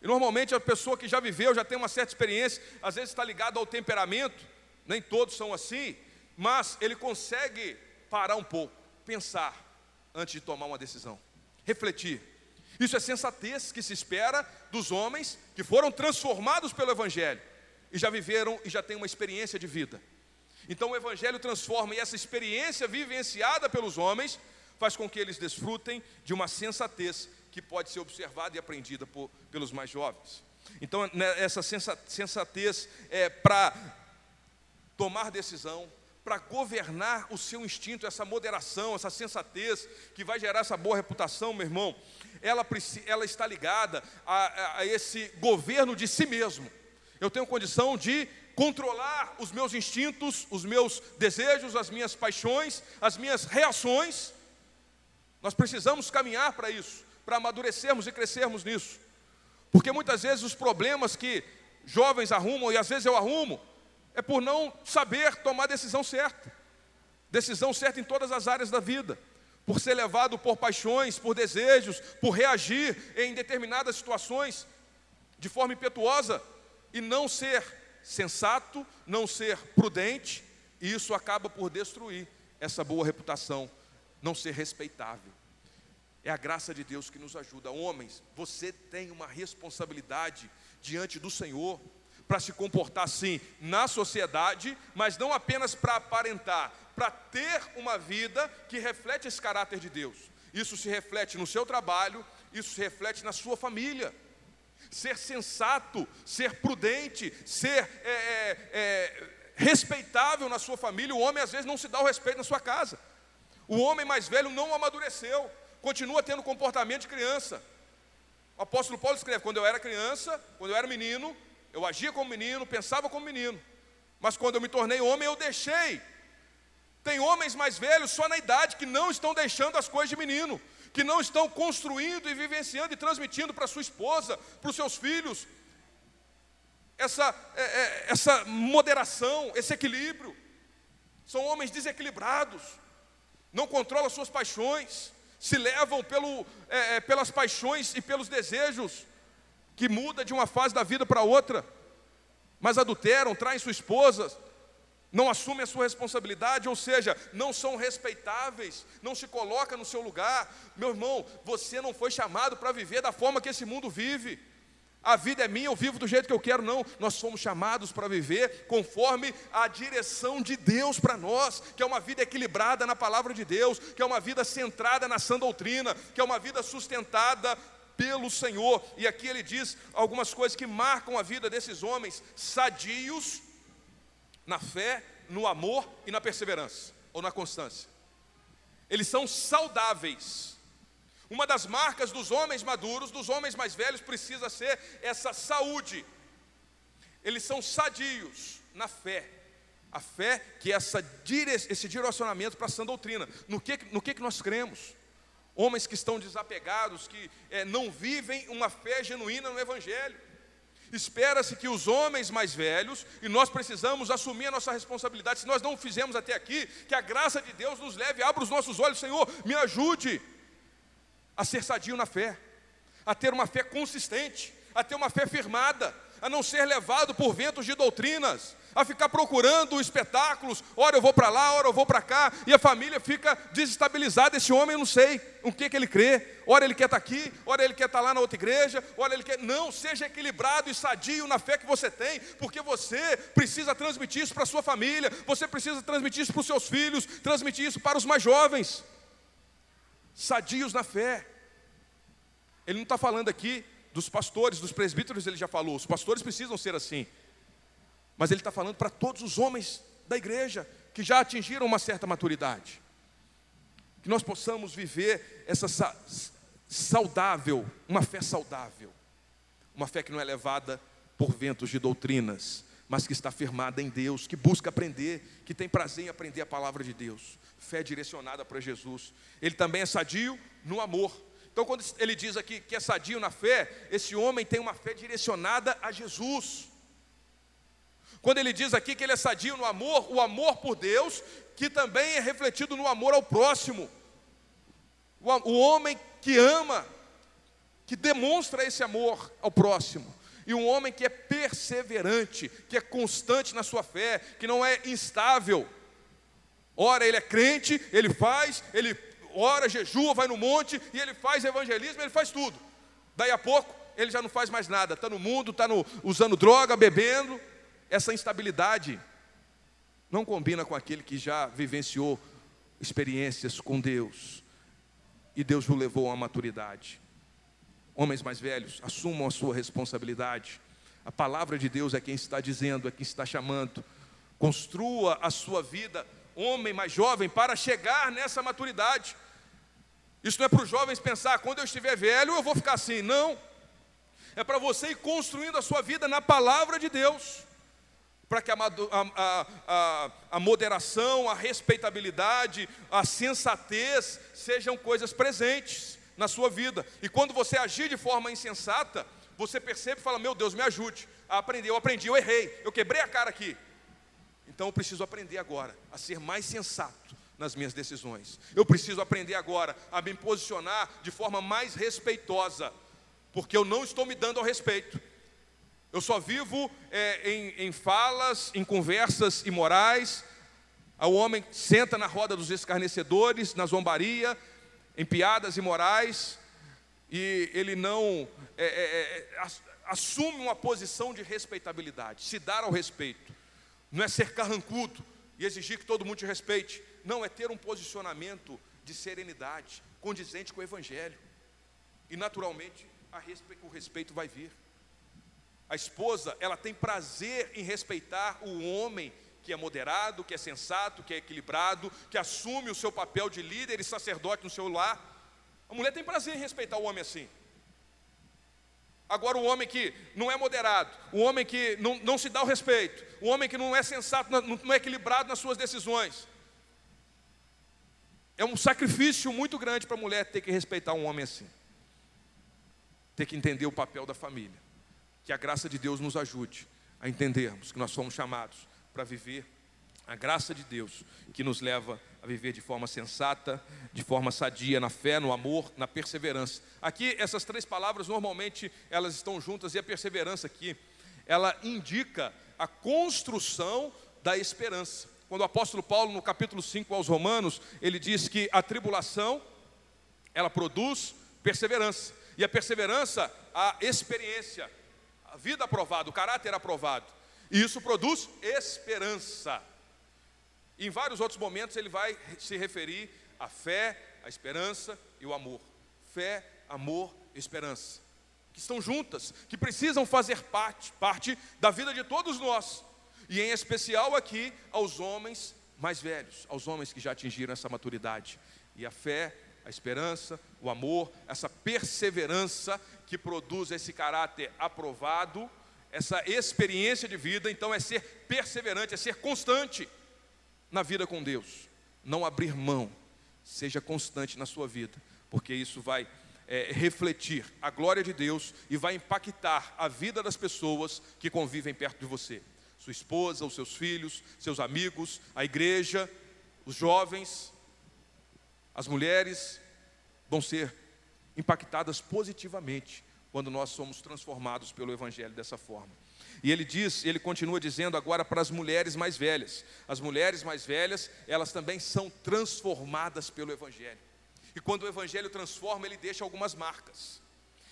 E normalmente a pessoa que já viveu, já tem uma certa experiência, às vezes está ligado ao temperamento, nem todos são assim, mas ele consegue parar um pouco, pensar antes de tomar uma decisão, refletir. Isso é sensatez que se espera dos homens que foram transformados pelo Evangelho e já viveram e já têm uma experiência de vida. Então o Evangelho transforma e essa experiência vivenciada pelos homens faz com que eles desfrutem de uma sensatez que pode ser observada e aprendida por, pelos mais jovens. Então, né, essa sensatez é para tomar decisão, para governar o seu instinto, essa moderação, essa sensatez que vai gerar essa boa reputação, meu irmão, ela, ela está ligada a, a esse governo de si mesmo. Eu tenho condição de controlar os meus instintos, os meus desejos, as minhas paixões, as minhas reações. Nós precisamos caminhar para isso, para amadurecermos e crescermos nisso. Porque muitas vezes os problemas que jovens arrumam, e às vezes eu arrumo, é por não saber tomar a decisão certa. Decisão certa em todas as áreas da vida. Por ser levado por paixões, por desejos, por reagir em determinadas situações de forma impetuosa e não ser sensato, não ser prudente, e isso acaba por destruir essa boa reputação, não ser respeitável. É a graça de Deus que nos ajuda. Homens, você tem uma responsabilidade diante do Senhor para se comportar assim na sociedade, mas não apenas para aparentar, para ter uma vida que reflete esse caráter de Deus. Isso se reflete no seu trabalho, isso se reflete na sua família. Ser sensato, ser prudente, ser é, é, é, respeitável na sua família. O homem às vezes não se dá o respeito na sua casa. O homem mais velho não amadureceu continua tendo comportamento de criança. O apóstolo Paulo escreve: quando eu era criança, quando eu era menino, eu agia como menino, pensava como menino. Mas quando eu me tornei homem, eu deixei. Tem homens mais velhos só na idade que não estão deixando as coisas de menino, que não estão construindo e vivenciando e transmitindo para sua esposa, para os seus filhos, essa, é, é, essa moderação, esse equilíbrio. São homens desequilibrados, não controlam suas paixões, se levam pelo, é, é, pelas paixões e pelos desejos, que muda de uma fase da vida para outra, mas adulteram, traem sua esposa, não assumem a sua responsabilidade, ou seja, não são respeitáveis, não se coloca no seu lugar. Meu irmão, você não foi chamado para viver da forma que esse mundo vive a vida é minha, eu vivo do jeito que eu quero, não. Nós somos chamados para viver conforme a direção de Deus para nós, que é uma vida equilibrada na palavra de Deus, que é uma vida centrada na sã doutrina, que é uma vida sustentada pelo Senhor. E aqui ele diz algumas coisas que marcam a vida desses homens sadios na fé, no amor e na perseverança, ou na constância. Eles são saudáveis uma das marcas dos homens maduros, dos homens mais velhos, precisa ser essa saúde. Eles são sadios na fé. A fé que é essa, esse direcionamento para a sã doutrina. No que, no que, que nós cremos? Homens que estão desapegados, que é, não vivem uma fé genuína no Evangelho. Espera-se que os homens mais velhos, e nós precisamos assumir a nossa responsabilidade, se nós não o fizemos até aqui, que a graça de Deus nos leve, abra os nossos olhos, Senhor, me ajude a ser sadio na fé, a ter uma fé consistente, a ter uma fé firmada, a não ser levado por ventos de doutrinas, a ficar procurando espetáculos, ora eu vou para lá, ora eu vou para cá, e a família fica desestabilizada. Esse homem eu não sei o que, que ele crê, ora ele quer estar tá aqui, ora ele quer estar tá lá na outra igreja, ora ele quer. Não, seja equilibrado e sadio na fé que você tem, porque você precisa transmitir isso para a sua família, você precisa transmitir isso para os seus filhos, transmitir isso para os mais jovens sadios na fé. Ele não está falando aqui dos pastores, dos presbíteros, ele já falou, os pastores precisam ser assim. Mas ele está falando para todos os homens da igreja que já atingiram uma certa maturidade. Que nós possamos viver essa sa saudável, uma fé saudável. Uma fé que não é levada por ventos de doutrinas, mas que está firmada em Deus, que busca aprender, que tem prazer em aprender a palavra de Deus fé direcionada para Jesus. Ele também é sadio no amor. Então, quando ele diz aqui que é sadio na fé, esse homem tem uma fé direcionada a Jesus. Quando ele diz aqui que ele é sadio no amor, o amor por Deus, que também é refletido no amor ao próximo. O homem que ama, que demonstra esse amor ao próximo. E um homem que é perseverante, que é constante na sua fé, que não é instável. Ora, ele é crente, ele faz, ele ora, jejua, vai no monte e ele faz evangelismo, ele faz tudo. Daí a pouco, ele já não faz mais nada, está no mundo, está usando droga, bebendo. Essa instabilidade não combina com aquele que já vivenciou experiências com Deus e Deus o levou à maturidade. Homens mais velhos, assumam a sua responsabilidade. A palavra de Deus é quem está dizendo, é quem está chamando. Construa a sua vida, homem mais jovem, para chegar nessa maturidade. Isso não é para os jovens pensar, quando eu estiver velho eu vou ficar assim. Não. É para você ir construindo a sua vida na palavra de Deus para que a, a, a, a, moderação, a respeitabilidade, a sensatez sejam coisas presentes na sua vida. E quando você agir de forma insensata, você percebe e fala: Meu Deus, me ajude a aprender. Eu aprendi, eu errei, eu quebrei a cara aqui. Então eu preciso aprender agora a ser mais sensato nas minhas decisões. Eu preciso aprender agora a me posicionar de forma mais respeitosa, porque eu não estou me dando ao respeito. Eu só vivo é, em, em falas, em conversas imorais. O homem senta na roda dos escarnecedores, na zombaria, em piadas imorais, e ele não é, é, é assume uma posição de respeitabilidade, se dar ao respeito. Não é ser carrancudo e exigir que todo mundo te respeite. Não, é ter um posicionamento de serenidade, condizente com o Evangelho. E naturalmente o respeito vai vir. A esposa, ela tem prazer em respeitar o homem que é moderado, que é sensato, que é equilibrado, que assume o seu papel de líder e sacerdote no seu lar. A mulher tem prazer em respeitar o homem assim. Agora, o homem que não é moderado, o homem que não, não se dá o respeito, o homem que não é sensato, não é equilibrado nas suas decisões. É um sacrifício muito grande para a mulher ter que respeitar um homem assim, ter que entender o papel da família. Que a graça de Deus nos ajude a entendermos que nós somos chamados para viver a graça de Deus que nos leva a viver de forma sensata, de forma sadia, na fé, no amor, na perseverança. Aqui essas três palavras normalmente elas estão juntas e a perseverança aqui ela indica a construção da esperança. Quando o apóstolo Paulo no capítulo 5 aos Romanos, ele diz que a tribulação ela produz perseverança. E a perseverança, a experiência, a vida aprovada, o caráter aprovado. E isso produz esperança. Em vários outros momentos ele vai se referir à fé, à esperança e o amor. Fé, amor, esperança. Que estão juntas, que precisam fazer parte, parte da vida de todos nós. E em especial aqui aos homens mais velhos, aos homens que já atingiram essa maturidade. E a fé, a esperança, o amor, essa perseverança que produz esse caráter aprovado, essa experiência de vida, então é ser perseverante, é ser constante na vida com Deus, não abrir mão, seja constante na sua vida, porque isso vai é, refletir a glória de Deus e vai impactar a vida das pessoas que convivem perto de você, sua esposa, os seus filhos, seus amigos, a igreja, os jovens, as mulheres vão ser impactadas positivamente quando nós somos transformados pelo Evangelho dessa forma. E ele diz, ele continua dizendo agora para as mulheres mais velhas. As mulheres mais velhas, elas também são transformadas pelo Evangelho. E quando o Evangelho transforma, ele deixa algumas marcas.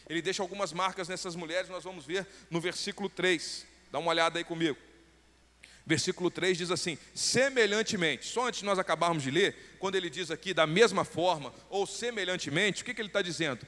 Ele deixa algumas marcas nessas mulheres, nós vamos ver no versículo 3. Dá uma olhada aí comigo. Versículo 3 diz assim: semelhantemente, só antes de nós acabarmos de ler, quando ele diz aqui da mesma forma ou semelhantemente, o que, que ele está dizendo?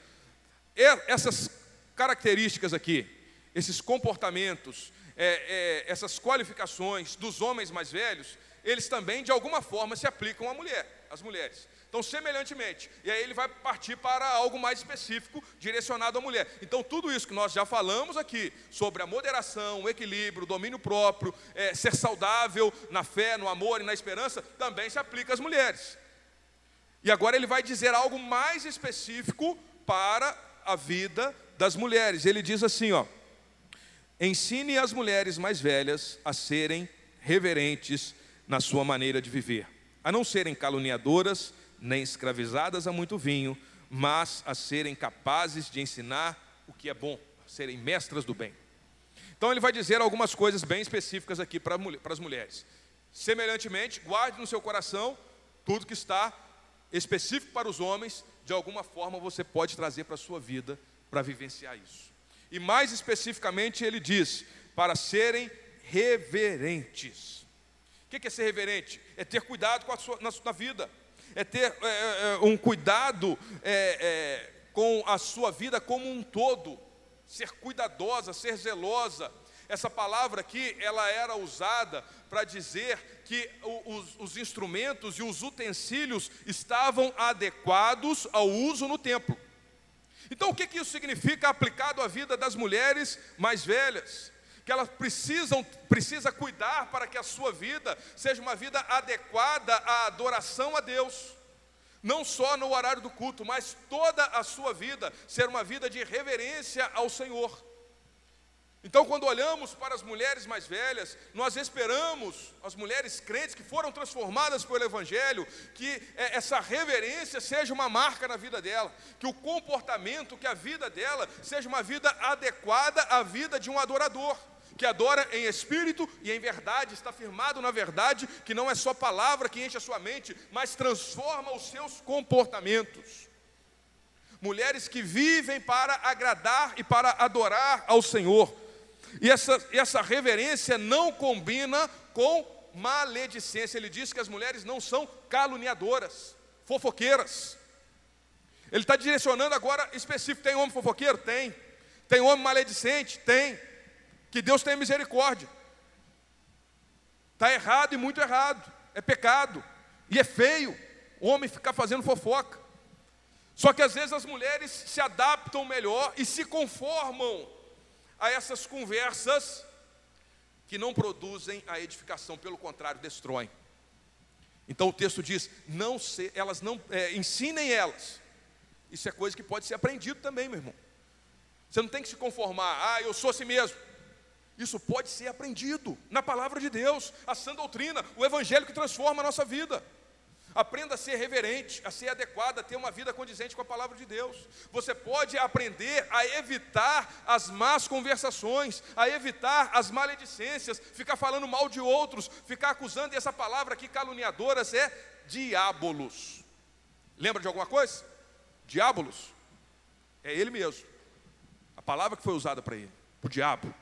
Essas características aqui, esses comportamentos, é, é, essas qualificações dos homens mais velhos, eles também de alguma forma se aplicam à mulher, às mulheres. Então, semelhantemente, e aí ele vai partir para algo mais específico, direcionado à mulher. Então, tudo isso que nós já falamos aqui, sobre a moderação, o equilíbrio, o domínio próprio, é, ser saudável na fé, no amor e na esperança, também se aplica às mulheres. E agora ele vai dizer algo mais específico para a vida das mulheres. Ele diz assim, ó: Ensine as mulheres mais velhas a serem reverentes na sua maneira de viver, a não serem caluniadoras, nem escravizadas a muito vinho, mas a serem capazes de ensinar o que é bom, a serem mestras do bem. Então ele vai dizer algumas coisas bem específicas aqui para as mulheres. Semelhantemente, guarde no seu coração tudo que está específico para os homens, de alguma forma você pode trazer para a sua vida para vivenciar isso. E mais especificamente ele diz: para serem reverentes. O que é ser reverente? É ter cuidado com a sua, na, na vida, é ter é, é, é um cuidado é, é, com a sua vida como um todo, ser cuidadosa, ser zelosa. Essa palavra aqui, ela era usada para dizer que os, os instrumentos e os utensílios estavam adequados ao uso no templo. Então, o que, que isso significa aplicado à vida das mulheres mais velhas? Que elas precisam precisa cuidar para que a sua vida seja uma vida adequada à adoração a Deus. Não só no horário do culto, mas toda a sua vida ser uma vida de reverência ao Senhor. Então, quando olhamos para as mulheres mais velhas, nós esperamos, as mulheres crentes que foram transformadas pelo Evangelho, que é, essa reverência seja uma marca na vida dela, que o comportamento, que a vida dela seja uma vida adequada à vida de um adorador, que adora em espírito e em verdade, está firmado na verdade, que não é só palavra que enche a sua mente, mas transforma os seus comportamentos. Mulheres que vivem para agradar e para adorar ao Senhor e essa, essa reverência não combina com maledicência. Ele diz que as mulheres não são caluniadoras, fofoqueiras. Ele está direcionando agora específico: tem homem fofoqueiro? Tem. Tem homem maledicente? Tem. Que Deus tenha misericórdia. Está errado e muito errado. É pecado. E é feio o homem ficar fazendo fofoca. Só que às vezes as mulheres se adaptam melhor e se conformam a essas conversas que não produzem a edificação, pelo contrário, destroem. Então o texto diz: não se, elas não é, ensinem elas. Isso é coisa que pode ser aprendido também, meu irmão. Você não tem que se conformar, ah, eu sou assim mesmo. Isso pode ser aprendido na palavra de Deus, a sã doutrina, o evangelho que transforma a nossa vida. Aprenda a ser reverente, a ser adequado, a ter uma vida condizente com a palavra de Deus. Você pode aprender a evitar as más conversações, a evitar as maledicências, ficar falando mal de outros, ficar acusando, e essa palavra aqui, caluniadoras, é diabolos. Lembra de alguma coisa? Diabolos. É ele mesmo. A palavra que foi usada para ele, o diabo,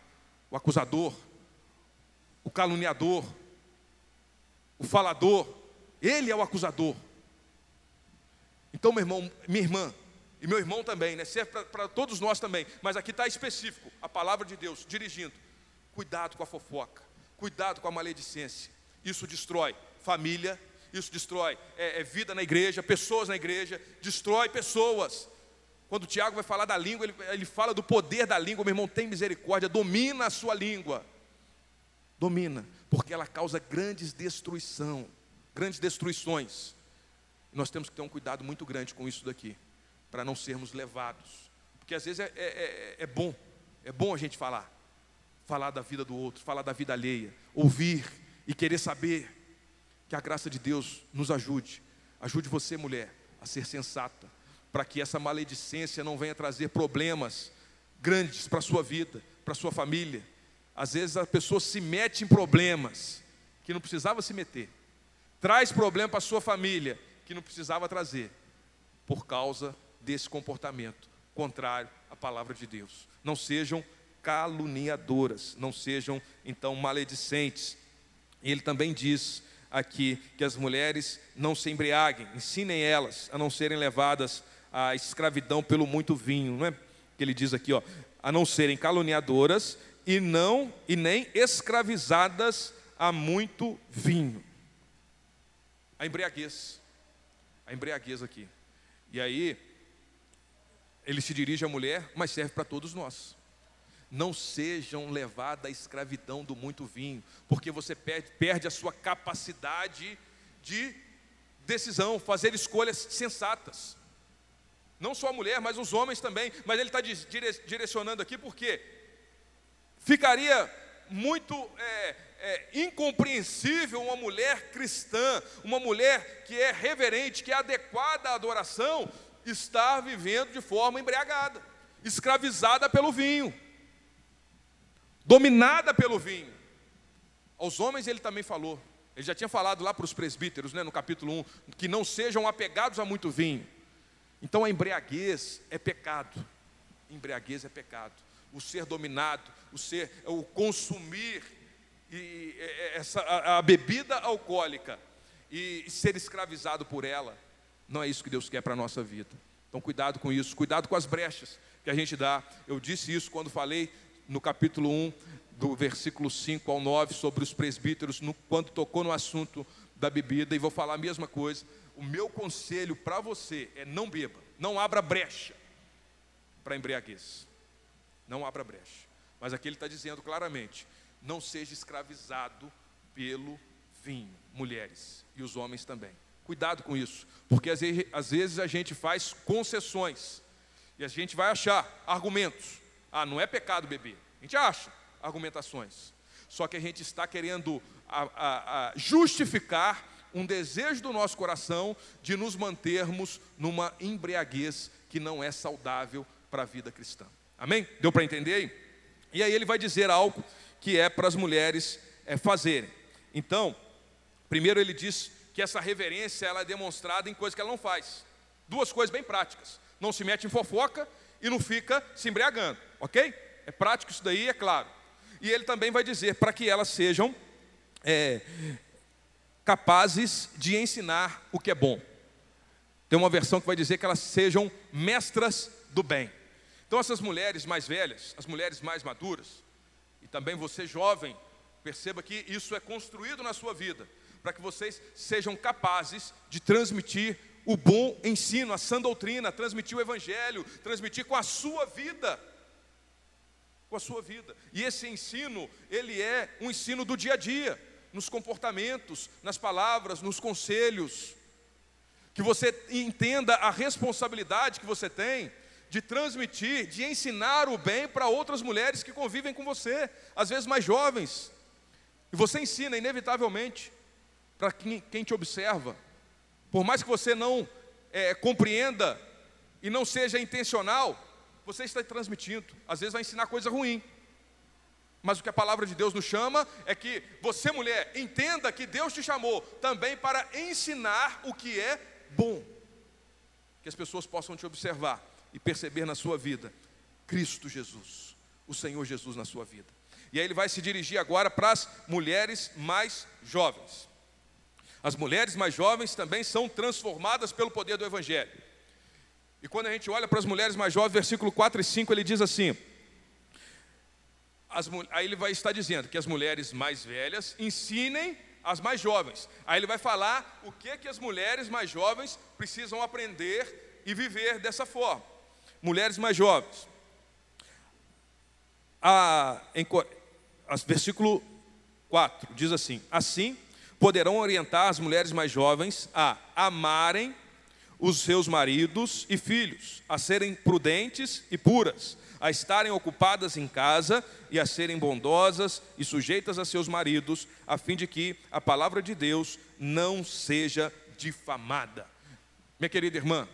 o acusador, o caluniador, o falador ele é o acusador. Então, meu irmão, minha irmã, e meu irmão também, né? Serve para todos nós também, mas aqui está específico, a palavra de Deus, dirigindo. Cuidado com a fofoca, cuidado com a maledicência. Isso destrói família, isso destrói é, é vida na igreja, pessoas na igreja, destrói pessoas. Quando o Tiago vai falar da língua, ele, ele fala do poder da língua, meu irmão, tem misericórdia, domina a sua língua. Domina, porque ela causa grandes destruição grandes destruições. Nós temos que ter um cuidado muito grande com isso daqui, para não sermos levados. Porque às vezes é, é, é, é bom, é bom a gente falar, falar da vida do outro, falar da vida alheia, ouvir e querer saber. Que a graça de Deus nos ajude, ajude você, mulher, a ser sensata, para que essa maledicência não venha trazer problemas grandes para a sua vida, para a sua família. Às vezes a pessoa se mete em problemas que não precisava se meter traz problema para a sua família que não precisava trazer, por causa desse comportamento contrário à palavra de Deus. Não sejam caluniadoras, não sejam então maledicentes. Ele também diz aqui que as mulheres não se embriaguem, ensinem elas a não serem levadas à escravidão pelo muito vinho, não é? Que ele diz aqui, ó, a não serem caluniadoras e não e nem escravizadas a muito vinho a embriaguez. A embriaguez aqui. E aí, ele se dirige à mulher, mas serve para todos nós. Não sejam levadas à escravidão do muito vinho, porque você perde, perde a sua capacidade de decisão, fazer escolhas sensatas. Não só a mulher, mas os homens também. Mas ele está direcionando aqui porque ficaria muito é, é, incompreensível uma mulher cristã, uma mulher que é reverente, que é adequada à adoração, estar vivendo de forma embriagada, escravizada pelo vinho. dominada pelo vinho. Aos homens ele também falou. Ele já tinha falado lá para os presbíteros, né, no capítulo 1, que não sejam apegados a muito vinho. Então a embriaguez é pecado. Embriaguez é pecado. O ser dominado, o ser, o consumir e essa, a, a bebida alcoólica e ser escravizado por ela, não é isso que Deus quer para a nossa vida. Então cuidado com isso, cuidado com as brechas que a gente dá. Eu disse isso quando falei no capítulo 1 do versículo 5 ao 9 sobre os presbíteros, no, quando tocou no assunto da bebida, e vou falar a mesma coisa. O meu conselho para você é não beba, não abra brecha para embriaguez. Não abra brecha. Mas aqui ele está dizendo claramente: não seja escravizado pelo vinho, mulheres e os homens também. Cuidado com isso, porque às vezes a gente faz concessões e a gente vai achar argumentos. Ah, não é pecado beber. A gente acha argumentações. Só que a gente está querendo a, a, a justificar um desejo do nosso coração de nos mantermos numa embriaguez que não é saudável para a vida cristã. Amém? Deu para entender aí? E aí ele vai dizer algo que é para as mulheres é, fazerem. Então, primeiro ele diz que essa reverência ela é demonstrada em coisas que ela não faz. Duas coisas bem práticas. Não se mete em fofoca e não fica se embriagando, ok? É prático isso daí, é claro. E ele também vai dizer para que elas sejam é, capazes de ensinar o que é bom. Tem uma versão que vai dizer que elas sejam mestras do bem. Então, essas mulheres mais velhas, as mulheres mais maduras, e também você jovem, perceba que isso é construído na sua vida, para que vocês sejam capazes de transmitir o bom ensino, a sã doutrina, transmitir o evangelho, transmitir com a sua vida com a sua vida. E esse ensino, ele é um ensino do dia a dia, nos comportamentos, nas palavras, nos conselhos. Que você entenda a responsabilidade que você tem de transmitir, de ensinar o bem para outras mulheres que convivem com você, às vezes mais jovens. E você ensina, inevitavelmente, para quem, te observa. Por mais que você não é, compreenda e não seja intencional, você está transmitindo. Às vezes vai ensinar coisa ruim. Mas o que a palavra de Deus nos chama é que você, mulher, entenda que Deus te chamou também para ensinar o que é bom. Que as pessoas possam te observar e perceber na sua vida Cristo Jesus, o Senhor Jesus na sua vida. E aí ele vai se dirigir agora para as mulheres mais jovens. As mulheres mais jovens também são transformadas pelo poder do Evangelho. E quando a gente olha para as mulheres mais jovens, versículo 4 e 5, ele diz assim: as, aí ele vai estar dizendo que as mulheres mais velhas ensinem as mais jovens. Aí ele vai falar o que que as mulheres mais jovens precisam aprender e viver dessa forma. Mulheres mais jovens. A, em, a, versículo 4 diz assim: Assim poderão orientar as mulheres mais jovens a amarem os seus maridos e filhos a serem prudentes e puras, a estarem ocupadas em casa e a serem bondosas e sujeitas a seus maridos, a fim de que a palavra de Deus não seja difamada. Minha querida irmã,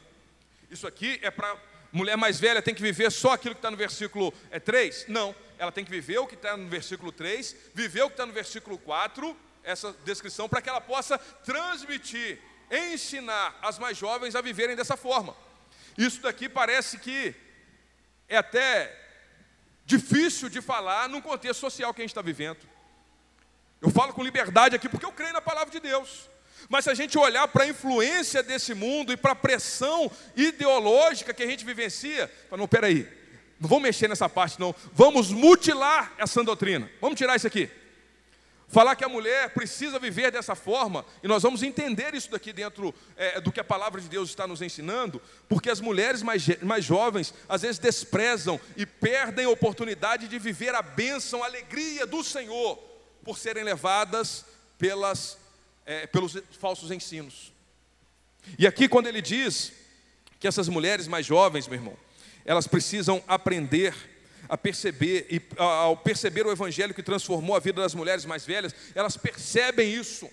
isso aqui é para mulher mais velha, tem que viver só aquilo que está no versículo 3? É, Não, ela tem que viver o que está no versículo 3, viver o que está no versículo 4, essa descrição, para que ela possa transmitir ensinar as mais jovens a viverem dessa forma. Isso daqui parece que é até difícil de falar num contexto social que a gente está vivendo. Eu falo com liberdade aqui porque eu creio na palavra de Deus. Mas se a gente olhar para a influência desse mundo e para a pressão ideológica que a gente vivencia, fala, não, peraí, não vamos mexer nessa parte não, vamos mutilar essa doutrina, vamos tirar isso aqui. Falar que a mulher precisa viver dessa forma, e nós vamos entender isso daqui dentro é, do que a palavra de Deus está nos ensinando, porque as mulheres mais, mais jovens às vezes desprezam e perdem a oportunidade de viver a bênção, a alegria do Senhor, por serem levadas pelas, é, pelos falsos ensinos. E aqui, quando ele diz que essas mulheres mais jovens, meu irmão, elas precisam aprender a perceber, e ao perceber o evangelho que transformou a vida das mulheres mais velhas, elas percebem isso.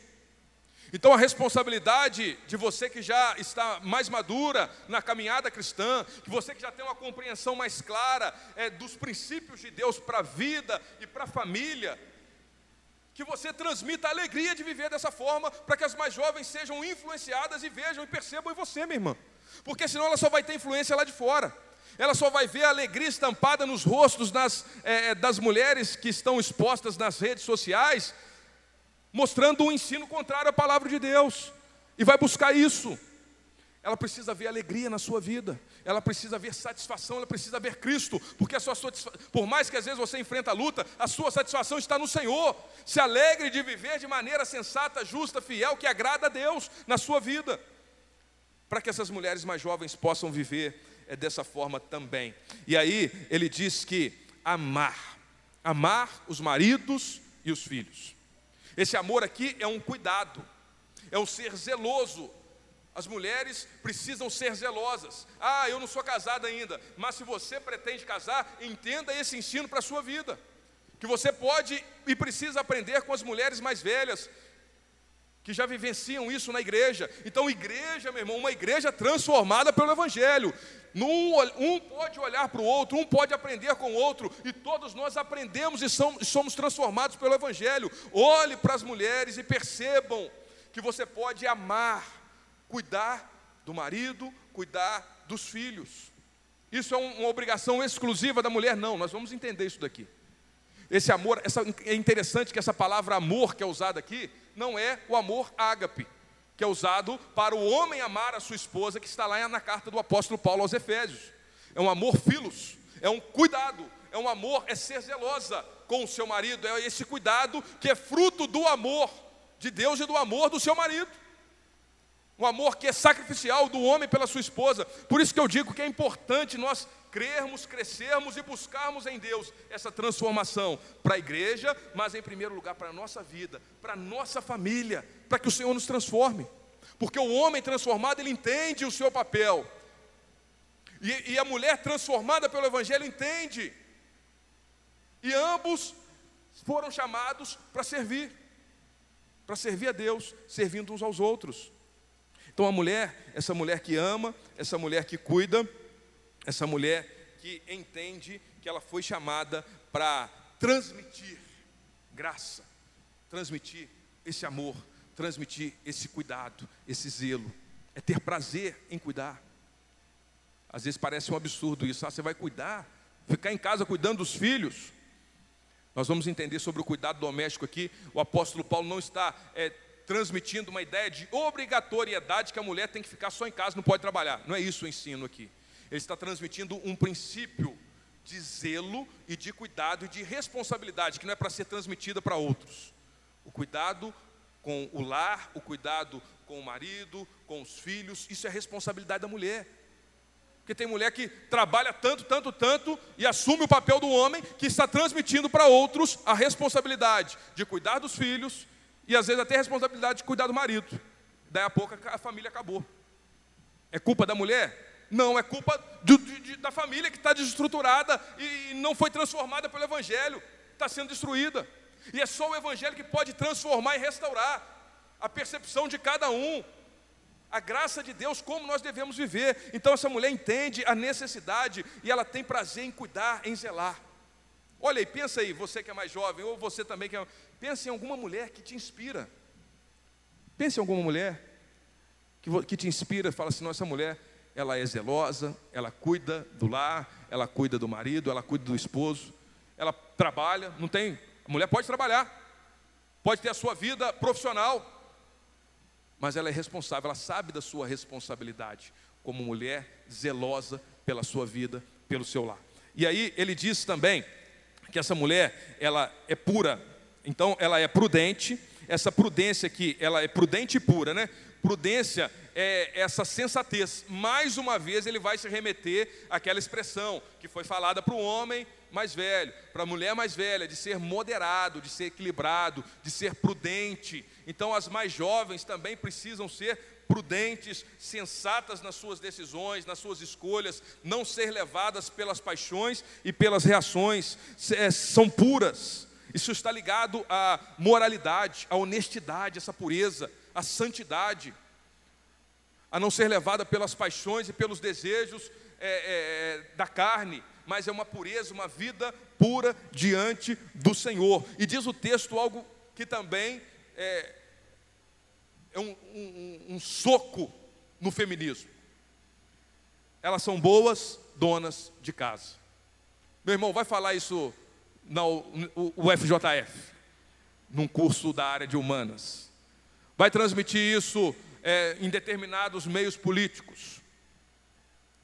Então a responsabilidade de você que já está mais madura na caminhada cristã, que você que já tem uma compreensão mais clara é, dos princípios de Deus para a vida e para a família, que você transmita a alegria de viver dessa forma, para que as mais jovens sejam influenciadas e vejam e percebam em você, minha irmã. Porque senão ela só vai ter influência lá de fora. Ela só vai ver a alegria estampada nos rostos das, é, das mulheres que estão expostas nas redes sociais mostrando um ensino contrário à palavra de Deus, e vai buscar isso. Ela precisa ver alegria na sua vida, ela precisa ver satisfação, ela precisa ver Cristo, porque a sua por mais que às vezes você enfrenta a luta, a sua satisfação está no Senhor. Se alegre de viver de maneira sensata, justa, fiel, que agrada a Deus na sua vida, para que essas mulheres mais jovens possam viver é, dessa forma também. E aí ele diz que amar, amar os maridos e os filhos. Esse amor aqui é um cuidado, é um ser zeloso. As mulheres precisam ser zelosas. Ah, eu não sou casada ainda, mas se você pretende casar, entenda esse ensino para a sua vida. Que você pode e precisa aprender com as mulheres mais velhas, que já vivenciam isso na igreja. Então, igreja, meu irmão, uma igreja transformada pelo Evangelho. Um pode olhar para o outro, um pode aprender com o outro, e todos nós aprendemos e somos transformados pelo Evangelho. Olhe para as mulheres e percebam que você pode amar, cuidar do marido, cuidar dos filhos. Isso é uma obrigação exclusiva da mulher? Não, nós vamos entender isso daqui. Esse amor, essa, é interessante que essa palavra amor que é usada aqui, não é o amor ágape que é usado para o homem amar a sua esposa, que está lá na carta do apóstolo Paulo aos Efésios. É um amor filos, é um cuidado, é um amor, é ser zelosa com o seu marido, é esse cuidado que é fruto do amor de Deus e do amor do seu marido. Um amor que é sacrificial do homem pela sua esposa. Por isso que eu digo que é importante nós crermos, crescermos e buscarmos em Deus essa transformação para a igreja, mas em primeiro lugar para a nossa vida, para a nossa família, para que o Senhor nos transforme. Porque o homem transformado, ele entende o seu papel. E, e a mulher transformada pelo Evangelho entende. E ambos foram chamados para servir, para servir a Deus, servindo uns aos outros. Então a mulher, essa mulher que ama, essa mulher que cuida, essa mulher que entende que ela foi chamada para transmitir graça, transmitir esse amor, transmitir esse cuidado, esse zelo, é ter prazer em cuidar. Às vezes parece um absurdo isso, ah, você vai cuidar, ficar em casa cuidando dos filhos. Nós vamos entender sobre o cuidado doméstico aqui. O apóstolo Paulo não está é, transmitindo uma ideia de obrigatoriedade que a mulher tem que ficar só em casa, não pode trabalhar. Não é isso o ensino aqui. Ele está transmitindo um princípio de zelo e de cuidado e de responsabilidade que não é para ser transmitida para outros. O cuidado com o lar, o cuidado com o marido, com os filhos, isso é responsabilidade da mulher. Porque tem mulher que trabalha tanto, tanto, tanto e assume o papel do homem que está transmitindo para outros a responsabilidade de cuidar dos filhos e às vezes até a responsabilidade de cuidar do marido. Daí a pouco a família acabou. É culpa da mulher? Não, é culpa de, de, da família que está desestruturada e não foi transformada pelo Evangelho, está sendo destruída. E é só o Evangelho que pode transformar e restaurar a percepção de cada um, a graça de Deus, como nós devemos viver. Então, essa mulher entende a necessidade e ela tem prazer em cuidar, em zelar. Olha aí, pensa aí, você que é mais jovem, ou você também que é. Pensa em alguma mulher que te inspira. Pense em alguma mulher que, que te inspira, fala assim: nossa mulher, ela é zelosa, ela cuida do lar, ela cuida do marido, ela cuida do esposo, ela trabalha, não tem a mulher pode trabalhar, pode ter a sua vida profissional, mas ela é responsável, ela sabe da sua responsabilidade como mulher zelosa pela sua vida, pelo seu lar. E aí ele diz também que essa mulher, ela é pura, então ela é prudente, essa prudência aqui, ela é prudente e pura, né? Prudência é essa sensatez. Mais uma vez ele vai se remeter àquela expressão que foi falada para o homem mais velho, para a mulher mais velha, de ser moderado, de ser equilibrado, de ser prudente. Então, as mais jovens também precisam ser prudentes, sensatas nas suas decisões, nas suas escolhas, não ser levadas pelas paixões e pelas reações, é, são puras. Isso está ligado à moralidade, à honestidade, essa pureza, a santidade, a não ser levada pelas paixões e pelos desejos é, é, da carne, mas é uma pureza, uma vida pura diante do Senhor. E diz o texto algo que também é, é um, um, um soco no feminismo. Elas são boas donas de casa. Meu irmão, vai falar isso na UFJF, num curso da área de humanas. Vai transmitir isso é, em determinados meios políticos.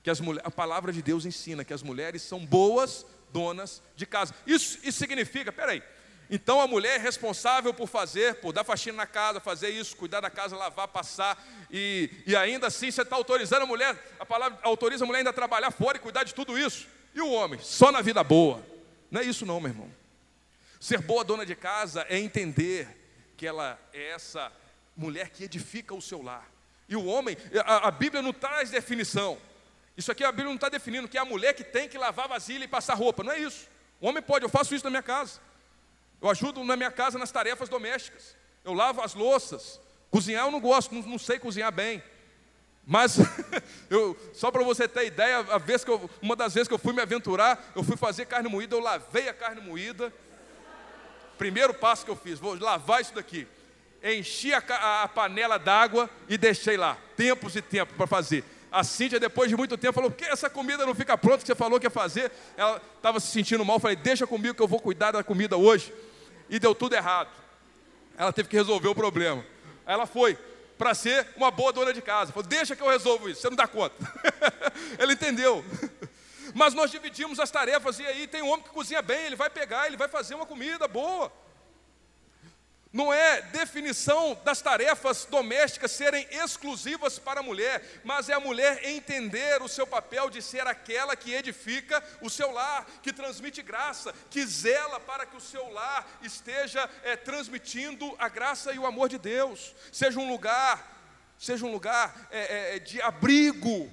Que as mulheres, a palavra de Deus ensina que as mulheres são boas donas de casa. Isso, isso significa, peraí, então a mulher é responsável por fazer, por dar faxina na casa, fazer isso, cuidar da casa, lavar, passar, e, e ainda assim você está autorizando a mulher, a palavra autoriza a mulher ainda a trabalhar fora e cuidar de tudo isso. E o homem, só na vida boa. Não é isso não, meu irmão. Ser boa dona de casa é entender que ela é essa mulher que edifica o seu lar. E o homem, a, a Bíblia não traz definição. Isso aqui a Bíblia não está definindo que é a mulher que tem que lavar vasilha e passar roupa. Não é isso. O homem pode, eu faço isso na minha casa. Eu ajudo na minha casa nas tarefas domésticas. Eu lavo as louças. Cozinhar eu não gosto, não, não sei cozinhar bem. Mas [laughs] eu, só para você ter ideia, a vez que eu, uma das vezes que eu fui me aventurar, eu fui fazer carne moída, eu lavei a carne moída. Primeiro passo que eu fiz, vou lavar isso daqui. Enchi a, a, a panela d'água e deixei lá, tempos e tempos para fazer. A Cíntia, depois de muito tempo, falou: que essa comida não fica pronta que você falou que ia fazer? Ela estava se sentindo mal. falei: Deixa comigo que eu vou cuidar da comida hoje. E deu tudo errado. Ela teve que resolver o problema. Ela foi para ser uma boa dona de casa. Falou: Deixa que eu resolvo isso, você não dá conta. [laughs] Ele entendeu. Mas nós dividimos as tarefas, e aí tem um homem que cozinha bem, ele vai pegar, ele vai fazer uma comida boa não é definição das tarefas domésticas serem exclusivas para a mulher, mas é a mulher entender o seu papel de ser aquela que edifica o seu lar, que transmite graça, que zela para que o seu lar esteja é, transmitindo a graça e o amor de Deus, seja um lugar, seja um lugar é, é, de abrigo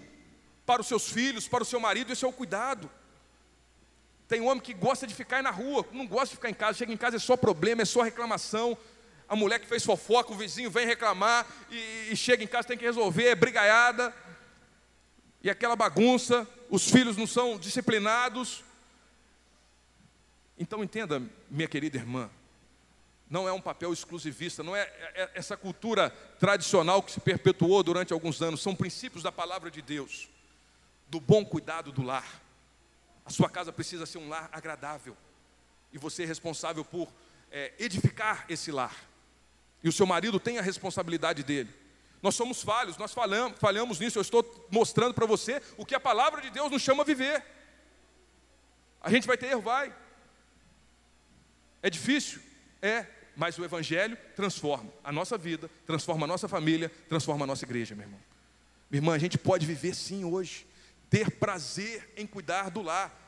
para os seus filhos, para o seu marido e seu cuidado. Tem homem que gosta de ficar na rua, não gosta de ficar em casa, chega em casa é só problema, é só reclamação a mulher que fez fofoca, o vizinho vem reclamar e, e chega em casa, tem que resolver, é brigaiada, e aquela bagunça, os filhos não são disciplinados. Então entenda, minha querida irmã, não é um papel exclusivista, não é, é, é essa cultura tradicional que se perpetuou durante alguns anos, são princípios da palavra de Deus, do bom cuidado do lar. A sua casa precisa ser um lar agradável, e você é responsável por é, edificar esse lar. E o seu marido tem a responsabilidade dele. Nós somos falhos, nós falhamos, falhamos nisso. Eu estou mostrando para você o que a palavra de Deus nos chama a viver. A gente vai ter erro, vai. É difícil? É, mas o Evangelho transforma a nossa vida, transforma a nossa família, transforma a nossa igreja, meu irmão. Minha irmã, a gente pode viver sim hoje, ter prazer em cuidar do lar.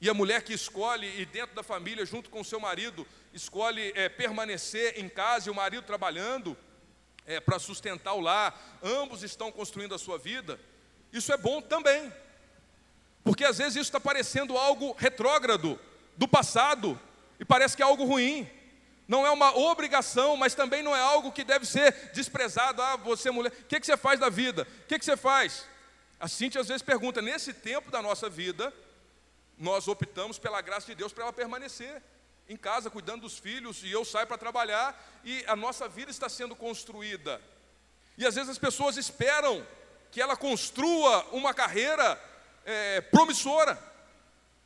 E a mulher que escolhe ir dentro da família, junto com o seu marido, escolhe é, permanecer em casa e o marido trabalhando é, para sustentar o lar, ambos estão construindo a sua vida, isso é bom também, porque às vezes isso está parecendo algo retrógrado, do passado, e parece que é algo ruim. Não é uma obrigação, mas também não é algo que deve ser desprezado. Ah, você mulher, o que, que você faz da vida? O que, que você faz? A Cintia às vezes pergunta, nesse tempo da nossa vida, nós optamos pela graça de Deus para ela permanecer em casa cuidando dos filhos e eu saio para trabalhar e a nossa vida está sendo construída. E às vezes as pessoas esperam que ela construa uma carreira é, promissora.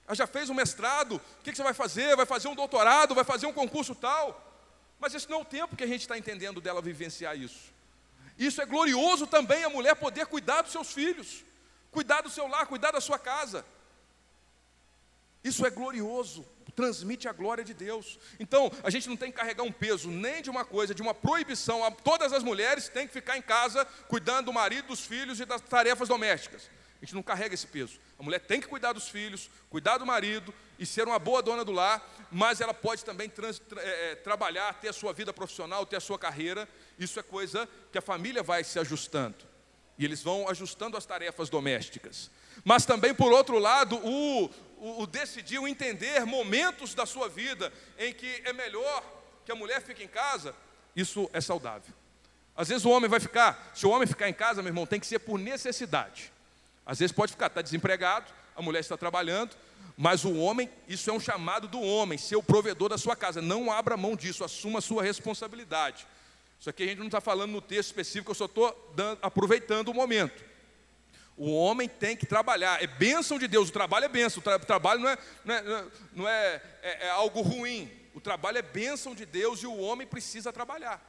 Ela já fez um mestrado, o que, que você vai fazer? Vai fazer um doutorado, vai fazer um concurso tal. Mas esse não é o tempo que a gente está entendendo dela vivenciar isso. Isso é glorioso também a mulher poder cuidar dos seus filhos, cuidar do seu lar, cuidar da sua casa. Isso é glorioso, transmite a glória de Deus. Então, a gente não tem que carregar um peso nem de uma coisa, de uma proibição. Todas as mulheres têm que ficar em casa cuidando do marido, dos filhos e das tarefas domésticas. A gente não carrega esse peso. A mulher tem que cuidar dos filhos, cuidar do marido e ser uma boa dona do lar, mas ela pode também trans, é, é, trabalhar, ter a sua vida profissional, ter a sua carreira. Isso é coisa que a família vai se ajustando. E eles vão ajustando as tarefas domésticas. Mas também, por outro lado, o, o, o decidiu entender momentos da sua vida em que é melhor que a mulher fique em casa, isso é saudável. Às vezes o homem vai ficar, se o homem ficar em casa, meu irmão, tem que ser por necessidade. Às vezes pode ficar, está desempregado, a mulher está trabalhando, mas o homem, isso é um chamado do homem, ser o provedor da sua casa. Não abra mão disso, assuma a sua responsabilidade. Isso aqui a gente não está falando no texto específico, eu só estou aproveitando o momento. O homem tem que trabalhar, é bênção de Deus, o trabalho é bênção, o, tra trabalho não, é, não, é, não é, é, é algo ruim, o trabalho é bênção de Deus e o homem precisa trabalhar,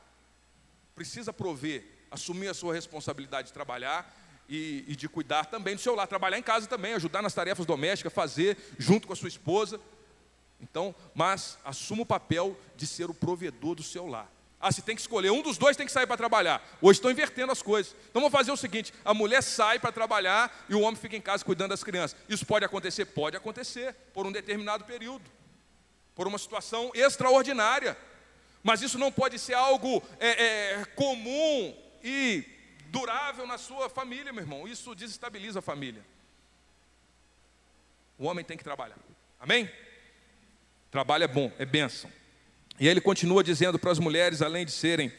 precisa prover, assumir a sua responsabilidade de trabalhar e, e, de cuidar também do seu lar, trabalhar em casa também, ajudar nas tarefas domésticas, fazer junto com a sua esposa. Então, mas assuma o papel de ser o provedor do seu lar. Ah, se tem que escolher, um dos dois tem que sair para trabalhar. Hoje estão invertendo as coisas. Então vamos fazer o seguinte: a mulher sai para trabalhar e o homem fica em casa cuidando das crianças. Isso pode acontecer? Pode acontecer, por um determinado período, por uma situação extraordinária. Mas isso não pode ser algo é, é, comum e durável na sua família, meu irmão. Isso desestabiliza a família. O homem tem que trabalhar. Amém? Trabalho é bom, é bênção. E aí ele continua dizendo para as mulheres, além de serem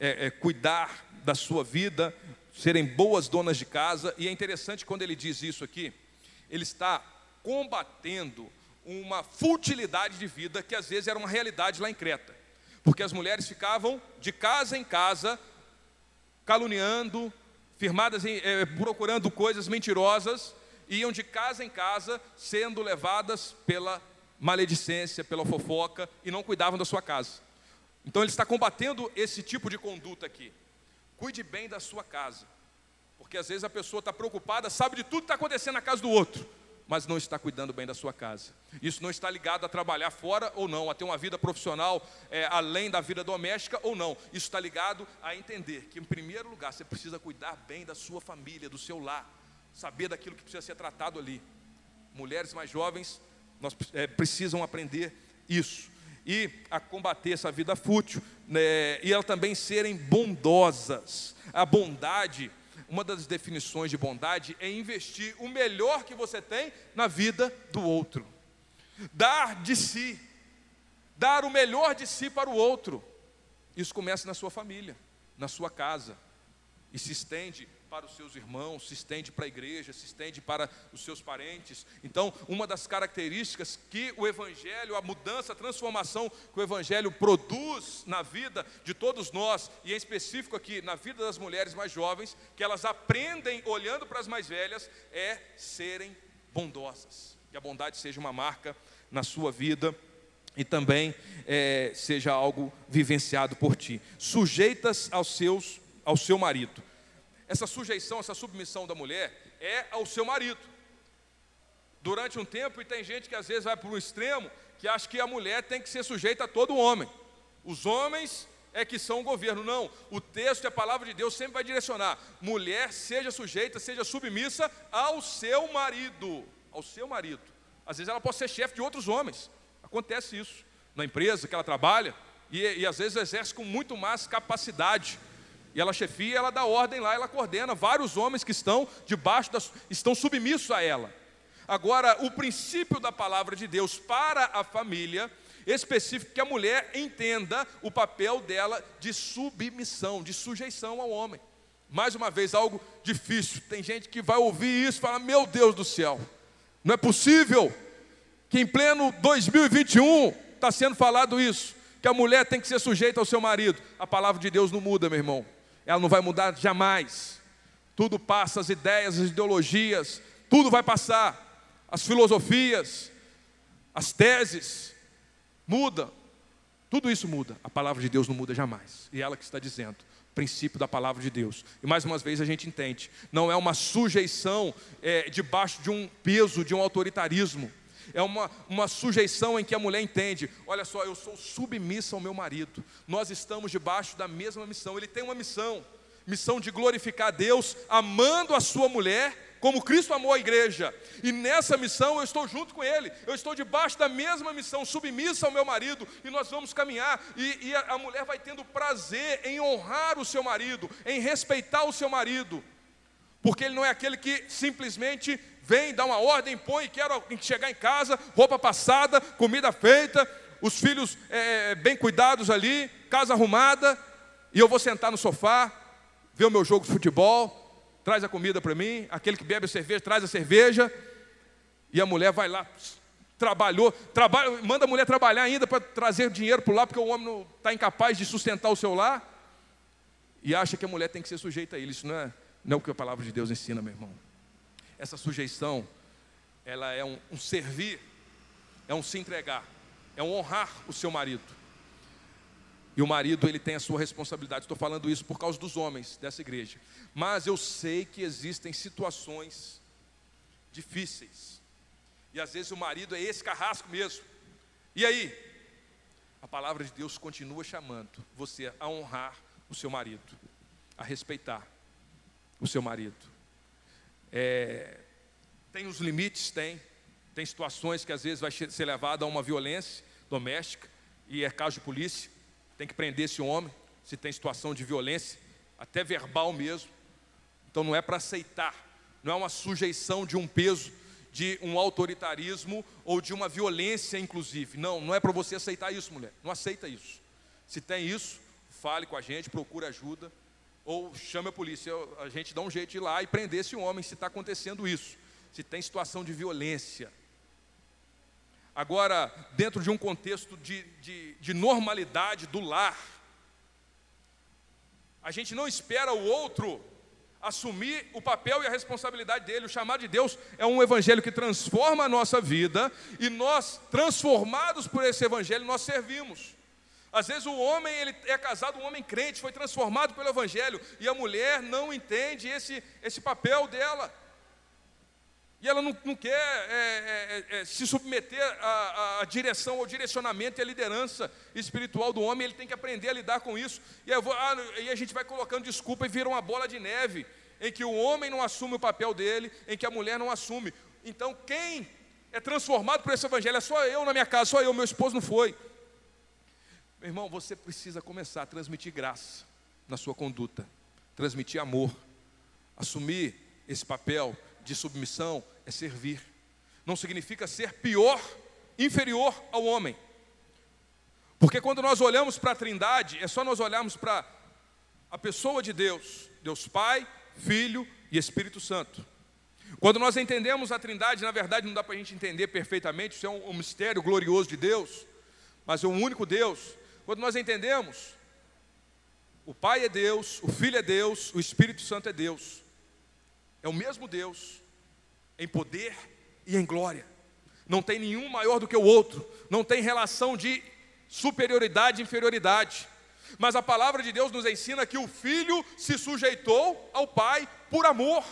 é, é, cuidar da sua vida, serem boas donas de casa, e é interessante quando ele diz isso aqui, ele está combatendo uma futilidade de vida que às vezes era uma realidade lá em Creta, porque as mulheres ficavam de casa em casa, caluniando, firmadas em, é, procurando coisas mentirosas, iam de casa em casa sendo levadas pela maledicência, pela fofoca e não cuidavam da sua casa. Então ele está combatendo esse tipo de conduta aqui. Cuide bem da sua casa, porque às vezes a pessoa está preocupada, sabe de tudo que está acontecendo na casa do outro, mas não está cuidando bem da sua casa. Isso não está ligado a trabalhar fora ou não, a ter uma vida profissional é, além da vida doméstica ou não. Isso está ligado a entender que, em primeiro lugar, você precisa cuidar bem da sua família, do seu lar, saber daquilo que precisa ser tratado ali. Mulheres mais jovens nós é, precisam aprender isso. E a combater essa vida fútil, né, e elas também serem bondosas. A bondade, uma das definições de bondade é investir o melhor que você tem na vida do outro. Dar de si, dar o melhor de si para o outro. Isso começa na sua família, na sua casa, e se estende para os seus irmãos, se estende para a igreja, se estende para os seus parentes. Então, uma das características que o Evangelho, a mudança, a transformação que o Evangelho produz na vida de todos nós, e em específico aqui na vida das mulheres mais jovens, que elas aprendem olhando para as mais velhas, é serem bondosas. Que a bondade seja uma marca na sua vida e também é, seja algo vivenciado por ti. Sujeitas aos seus, ao seu marido essa sujeição, essa submissão da mulher é ao seu marido. Durante um tempo, e tem gente que às vezes vai para um extremo, que acha que a mulher tem que ser sujeita a todo homem. Os homens é que são o governo. Não, o texto e a palavra de Deus sempre vai direcionar: mulher seja sujeita, seja submissa ao seu marido. Ao seu marido. Às vezes ela pode ser chefe de outros homens. Acontece isso na empresa que ela trabalha, e, e às vezes exerce com muito mais capacidade e ela chefia, ela dá ordem lá, ela coordena vários homens que estão debaixo estão submissos a ela. Agora, o princípio da palavra de Deus para a família, específico que a mulher entenda o papel dela de submissão, de sujeição ao homem. Mais uma vez, algo difícil. Tem gente que vai ouvir isso e fala: Meu Deus do céu, não é possível que em pleno 2021 está sendo falado isso, que a mulher tem que ser sujeita ao seu marido. A palavra de Deus não muda, meu irmão ela não vai mudar jamais. Tudo passa, as ideias, as ideologias, tudo vai passar. As filosofias, as teses, muda. Tudo isso muda. A palavra de Deus não muda jamais. E ela que está dizendo, princípio da palavra de Deus. E mais uma vez a gente entende, não é uma sujeição é, debaixo de um peso, de um autoritarismo é uma, uma sujeição em que a mulher entende: olha só, eu sou submissa ao meu marido, nós estamos debaixo da mesma missão, ele tem uma missão, missão de glorificar Deus, amando a sua mulher. Como Cristo amou a igreja, e nessa missão eu estou junto com Ele, eu estou debaixo da mesma missão, submissa ao meu marido, e nós vamos caminhar, e, e a, a mulher vai tendo prazer em honrar o seu marido, em respeitar o seu marido, porque ele não é aquele que simplesmente vem, dá uma ordem, põe, quero chegar em casa, roupa passada, comida feita, os filhos é, é, bem cuidados ali, casa arrumada, e eu vou sentar no sofá vê o meu jogo de futebol, traz a comida para mim, aquele que bebe a cerveja, traz a cerveja, e a mulher vai lá, trabalhou, trabalha, manda a mulher trabalhar ainda para trazer dinheiro para lá, porque o homem está incapaz de sustentar o seu lar, e acha que a mulher tem que ser sujeita a ele. Isso não é, não é o que a palavra de Deus ensina, meu irmão. Essa sujeição, ela é um, um servir, é um se entregar, é um honrar o seu marido. E o marido, ele tem a sua responsabilidade. Estou falando isso por causa dos homens dessa igreja. Mas eu sei que existem situações difíceis. E às vezes o marido é esse carrasco mesmo. E aí? A palavra de Deus continua chamando você a honrar o seu marido, a respeitar o seu marido. É, tem os limites? Tem. Tem situações que às vezes vai ser levado a uma violência doméstica e é caso de polícia. Tem que prender esse homem se tem situação de violência, até verbal mesmo. Então não é para aceitar, não é uma sujeição de um peso de um autoritarismo ou de uma violência, inclusive. Não, não é para você aceitar isso, mulher. Não aceita isso. Se tem isso, fale com a gente, procure ajuda ou chame a polícia. A gente dá um jeito de ir lá e prender esse homem se está acontecendo isso. Se tem situação de violência. Agora, dentro de um contexto de, de, de normalidade do lar, a gente não espera o outro assumir o papel e a responsabilidade dele. O chamado de Deus é um evangelho que transforma a nossa vida e nós, transformados por esse evangelho, nós servimos. Às vezes o homem ele é casado, um homem crente, foi transformado pelo evangelho e a mulher não entende esse, esse papel dela. E ela não, não quer é, é, é, se submeter à, à, direção, ao direcionamento e à liderança espiritual do homem, ele tem que aprender a lidar com isso. E, vou, ah, e a gente vai colocando desculpa e vira uma bola de neve, em que o homem não assume o papel dele, em que a mulher não assume. Então, quem é transformado por esse evangelho é só eu na minha casa, só eu, meu esposo não foi. Meu irmão, você precisa começar a transmitir graça na sua conduta, transmitir amor, assumir esse papel de submissão é servir. Não significa ser pior, inferior ao homem. Porque quando nós olhamos para a Trindade, é só nós olharmos para a pessoa de Deus, Deus Pai, Filho e Espírito Santo. Quando nós entendemos a Trindade, na verdade não dá para a gente entender perfeitamente, isso é um, um mistério glorioso de Deus, mas é um único Deus. Quando nós entendemos, o Pai é Deus, o Filho é Deus, o Espírito Santo é Deus. É o mesmo Deus, em poder e em glória. Não tem nenhum maior do que o outro, não tem relação de superioridade e inferioridade. Mas a palavra de Deus nos ensina que o filho se sujeitou ao pai por amor,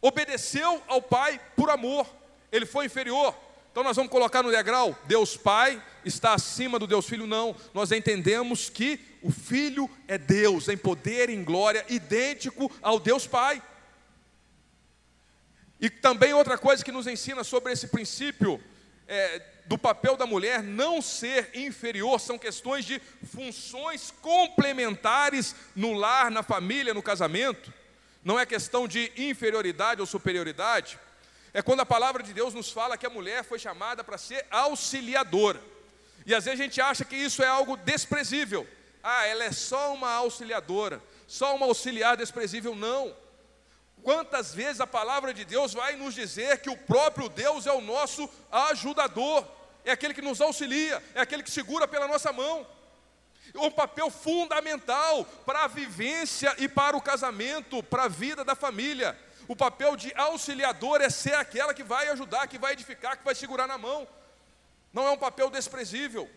obedeceu ao pai por amor, ele foi inferior. Então nós vamos colocar no degrau: Deus Pai está acima do Deus Filho, não. Nós entendemos que o Filho é Deus, em poder e em glória, idêntico ao Deus Pai. E também outra coisa que nos ensina sobre esse princípio é, do papel da mulher não ser inferior, são questões de funções complementares no lar, na família, no casamento. Não é questão de inferioridade ou superioridade. É quando a palavra de Deus nos fala que a mulher foi chamada para ser auxiliadora. E às vezes a gente acha que isso é algo desprezível. Ah, ela é só uma auxiliadora, só uma auxiliar desprezível. Não. Quantas vezes a palavra de Deus vai nos dizer que o próprio Deus é o nosso ajudador, é aquele que nos auxilia, é aquele que segura pela nossa mão. Um papel fundamental para a vivência e para o casamento, para a vida da família. O papel de auxiliador é ser aquela que vai ajudar, que vai edificar, que vai segurar na mão. Não é um papel desprezível.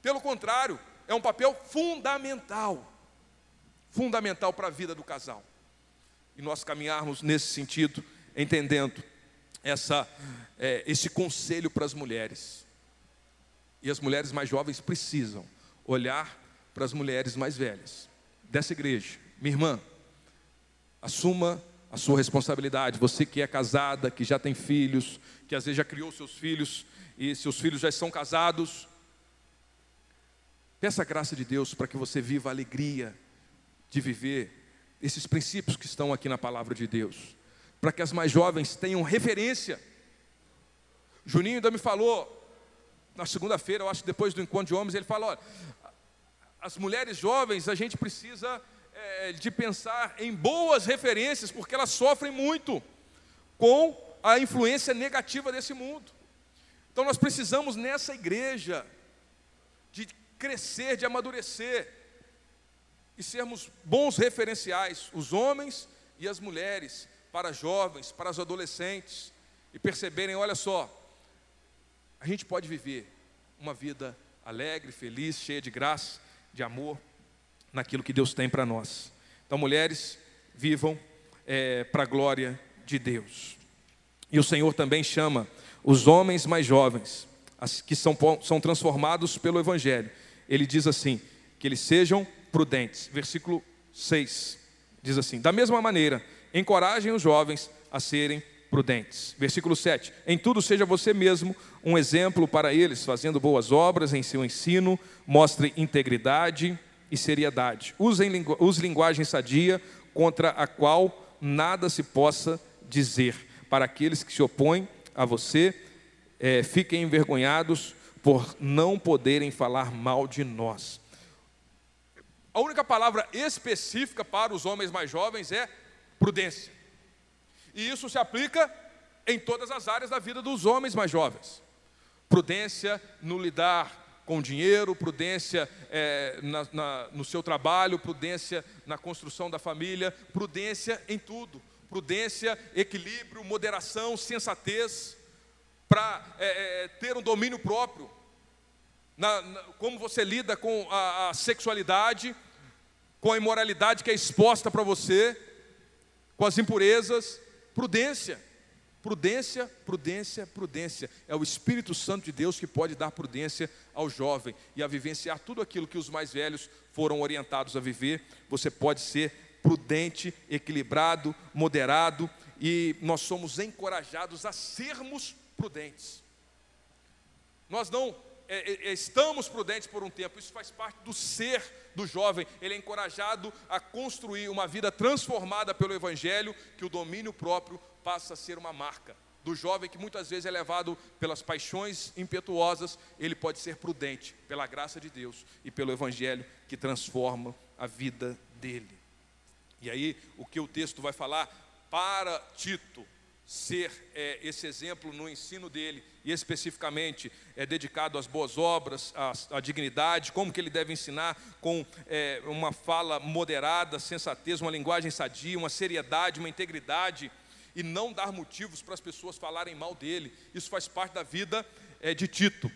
Pelo contrário, é um papel fundamental. Fundamental para a vida do casal e nós caminharmos nesse sentido, entendendo essa, é, esse conselho para as mulheres. E as mulheres mais jovens precisam olhar para as mulheres mais velhas dessa igreja. Minha irmã, assuma a sua responsabilidade. Você que é casada, que já tem filhos, que às vezes já criou seus filhos e seus filhos já estão casados. Peça a graça de Deus para que você viva a alegria de viver esses princípios que estão aqui na palavra de Deus, para que as mais jovens tenham referência. Juninho ainda me falou, na segunda-feira, eu acho depois do encontro de homens, ele falou: olha, as mulheres jovens, a gente precisa é, de pensar em boas referências, porque elas sofrem muito com a influência negativa desse mundo. Então nós precisamos nessa igreja de crescer, de amadurecer e sermos bons referenciais, os homens e as mulheres, para jovens, para os adolescentes, e perceberem: olha só, a gente pode viver uma vida alegre, feliz, cheia de graça, de amor, naquilo que Deus tem para nós. Então, mulheres, vivam é, para a glória de Deus. E o Senhor também chama os homens mais jovens, que são, são transformados pelo Evangelho. Ele diz assim: que eles sejam prudentes. Versículo 6 diz assim: Da mesma maneira, encorajem os jovens a serem prudentes. Versículo 7: Em tudo seja você mesmo um exemplo para eles, fazendo boas obras em seu ensino, mostre integridade e seriedade. Usem, use linguagem sadia, contra a qual nada se possa dizer. Para aqueles que se opõem a você, é, fiquem envergonhados por não poderem falar mal de nós. A única palavra específica para os homens mais jovens é prudência. E isso se aplica em todas as áreas da vida dos homens mais jovens. Prudência no lidar com dinheiro, prudência é, na, na, no seu trabalho, prudência na construção da família, prudência em tudo. Prudência, equilíbrio, moderação, sensatez, para é, é, ter um domínio próprio. Na, como você lida com a, a sexualidade, com a imoralidade que é exposta para você, com as impurezas, prudência. Prudência, prudência, prudência. É o Espírito Santo de Deus que pode dar prudência ao jovem e a vivenciar tudo aquilo que os mais velhos foram orientados a viver. Você pode ser prudente, equilibrado, moderado e nós somos encorajados a sermos prudentes. Nós não é, é, é, estamos prudentes por um tempo, isso faz parte do ser do jovem. Ele é encorajado a construir uma vida transformada pelo Evangelho, que o domínio próprio passa a ser uma marca. Do jovem que muitas vezes é levado pelas paixões impetuosas, ele pode ser prudente pela graça de Deus e pelo Evangelho que transforma a vida dele. E aí, o que o texto vai falar? Para Tito, ser é, esse exemplo no ensino dele, e especificamente é dedicado às boas obras, à, à dignidade, como que ele deve ensinar com é, uma fala moderada, sensatez, uma linguagem sadia, uma seriedade, uma integridade, e não dar motivos para as pessoas falarem mal dele. Isso faz parte da vida é, de Tito.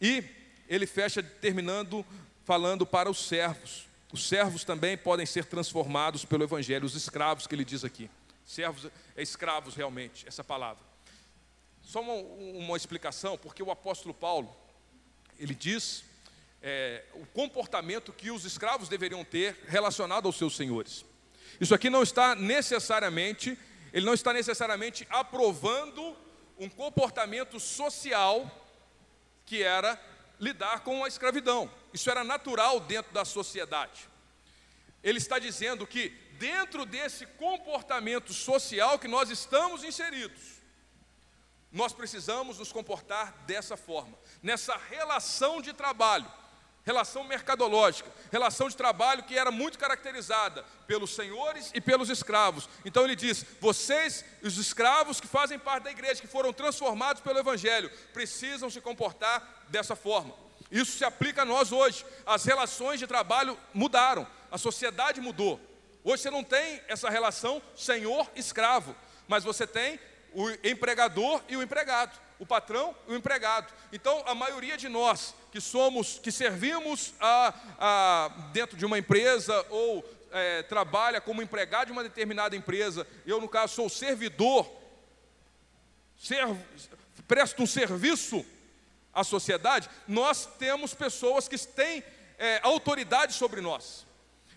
E ele fecha terminando falando para os servos. Os servos também podem ser transformados pelo Evangelho, os escravos que ele diz aqui. Servos é escravos realmente, essa palavra. Só uma, uma explicação, porque o apóstolo Paulo, ele diz é, o comportamento que os escravos deveriam ter relacionado aos seus senhores. Isso aqui não está necessariamente, ele não está necessariamente aprovando um comportamento social que era lidar com a escravidão. Isso era natural dentro da sociedade. Ele está dizendo que dentro desse comportamento social que nós estamos inseridos, nós precisamos nos comportar dessa forma, nessa relação de trabalho, relação mercadológica, relação de trabalho que era muito caracterizada pelos senhores e pelos escravos. Então ele diz: vocês, os escravos que fazem parte da igreja, que foram transformados pelo Evangelho, precisam se comportar dessa forma. Isso se aplica a nós hoje. As relações de trabalho mudaram, a sociedade mudou. Hoje você não tem essa relação senhor-escravo, mas você tem o empregador e o empregado, o patrão e o empregado. Então, a maioria de nós que somos, que servimos a, a dentro de uma empresa ou é, trabalha como empregado de uma determinada empresa, eu, no caso, sou servidor, servo, presto um serviço à sociedade, nós temos pessoas que têm é, autoridade sobre nós.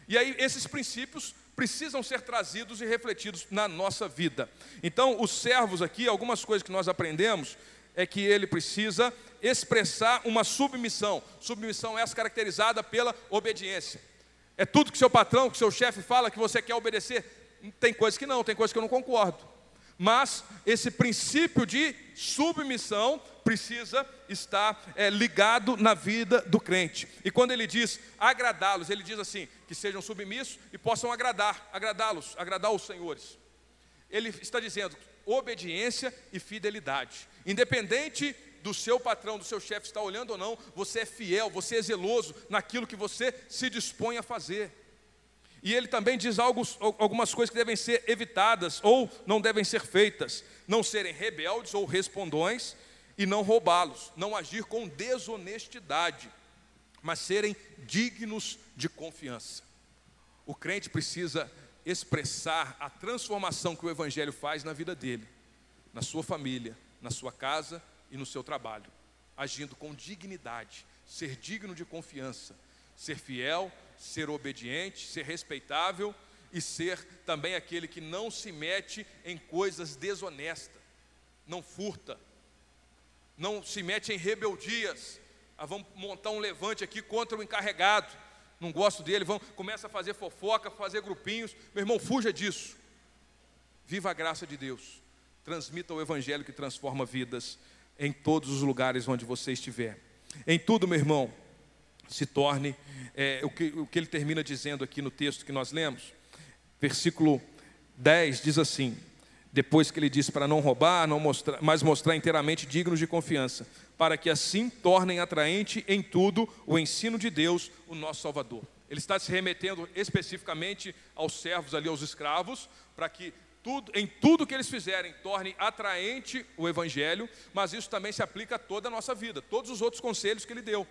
E aí esses princípios precisam ser trazidos e refletidos na nossa vida. Então, os servos aqui, algumas coisas que nós aprendemos é que ele precisa expressar uma submissão. Submissão essa caracterizada pela obediência. É tudo que seu patrão, que seu chefe fala que você quer obedecer. Tem coisas que não, tem coisas que eu não concordo. Mas esse princípio de submissão precisa estar é, ligado na vida do crente. E quando ele diz agradá-los, ele diz assim: que sejam submissos e possam agradar, agradá-los, agradar os senhores. Ele está dizendo obediência e fidelidade. Independente do seu patrão, do seu chefe estar olhando ou não, você é fiel, você é zeloso naquilo que você se dispõe a fazer. E ele também diz algumas coisas que devem ser evitadas ou não devem ser feitas: não serem rebeldes ou respondões e não roubá-los, não agir com desonestidade, mas serem dignos de confiança. O crente precisa expressar a transformação que o Evangelho faz na vida dele, na sua família, na sua casa e no seu trabalho, agindo com dignidade, ser digno de confiança, ser fiel, ser obediente, ser respeitável e ser também aquele que não se mete em coisas desonestas, não furta, não se mete em rebeldias. Ah, vamos montar um levante aqui contra o encarregado. Não gosto dele, vão, começa a fazer fofoca, fazer grupinhos. Meu irmão, fuja disso. Viva a graça de Deus. Transmita o evangelho que transforma vidas em todos os lugares onde você estiver. Em tudo, meu irmão, se torne é, o, que, o que ele termina dizendo aqui no texto que nós lemos. Versículo 10 diz assim: depois que ele disse para não roubar, não mostrar, mas mostrar inteiramente dignos de confiança, para que assim tornem atraente em tudo o ensino de Deus, o nosso Salvador. Ele está se remetendo especificamente aos servos ali, aos escravos, para que tudo, em tudo que eles fizerem torne atraente o Evangelho, mas isso também se aplica a toda a nossa vida, todos os outros conselhos que ele deu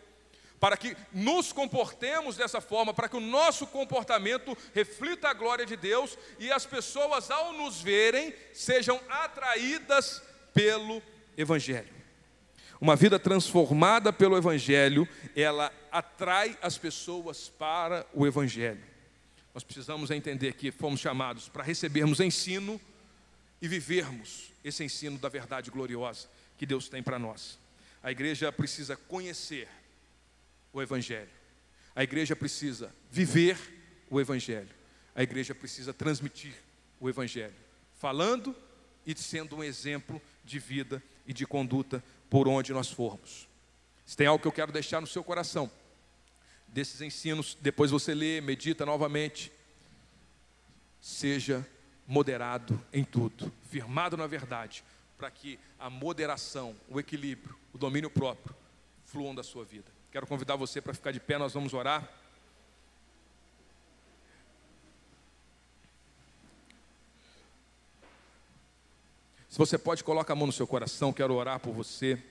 para que nos comportemos dessa forma, para que o nosso comportamento reflita a glória de Deus e as pessoas, ao nos verem, sejam atraídas pelo Evangelho. Uma vida transformada pelo Evangelho, ela atrai as pessoas para o Evangelho. Nós precisamos entender que fomos chamados para recebermos ensino e vivermos esse ensino da verdade gloriosa que Deus tem para nós. A igreja precisa conhecer o Evangelho. A igreja precisa viver o Evangelho. A igreja precisa transmitir o Evangelho, falando e sendo um exemplo de vida e de conduta por onde nós formos. Se tem algo que eu quero deixar no seu coração, desses ensinos, depois você lê, medita novamente. Seja moderado em tudo, firmado na verdade, para que a moderação, o equilíbrio, o domínio próprio fluam da sua vida. Quero convidar você para ficar de pé, nós vamos orar. Se você pode, coloca a mão no seu coração, quero orar por você.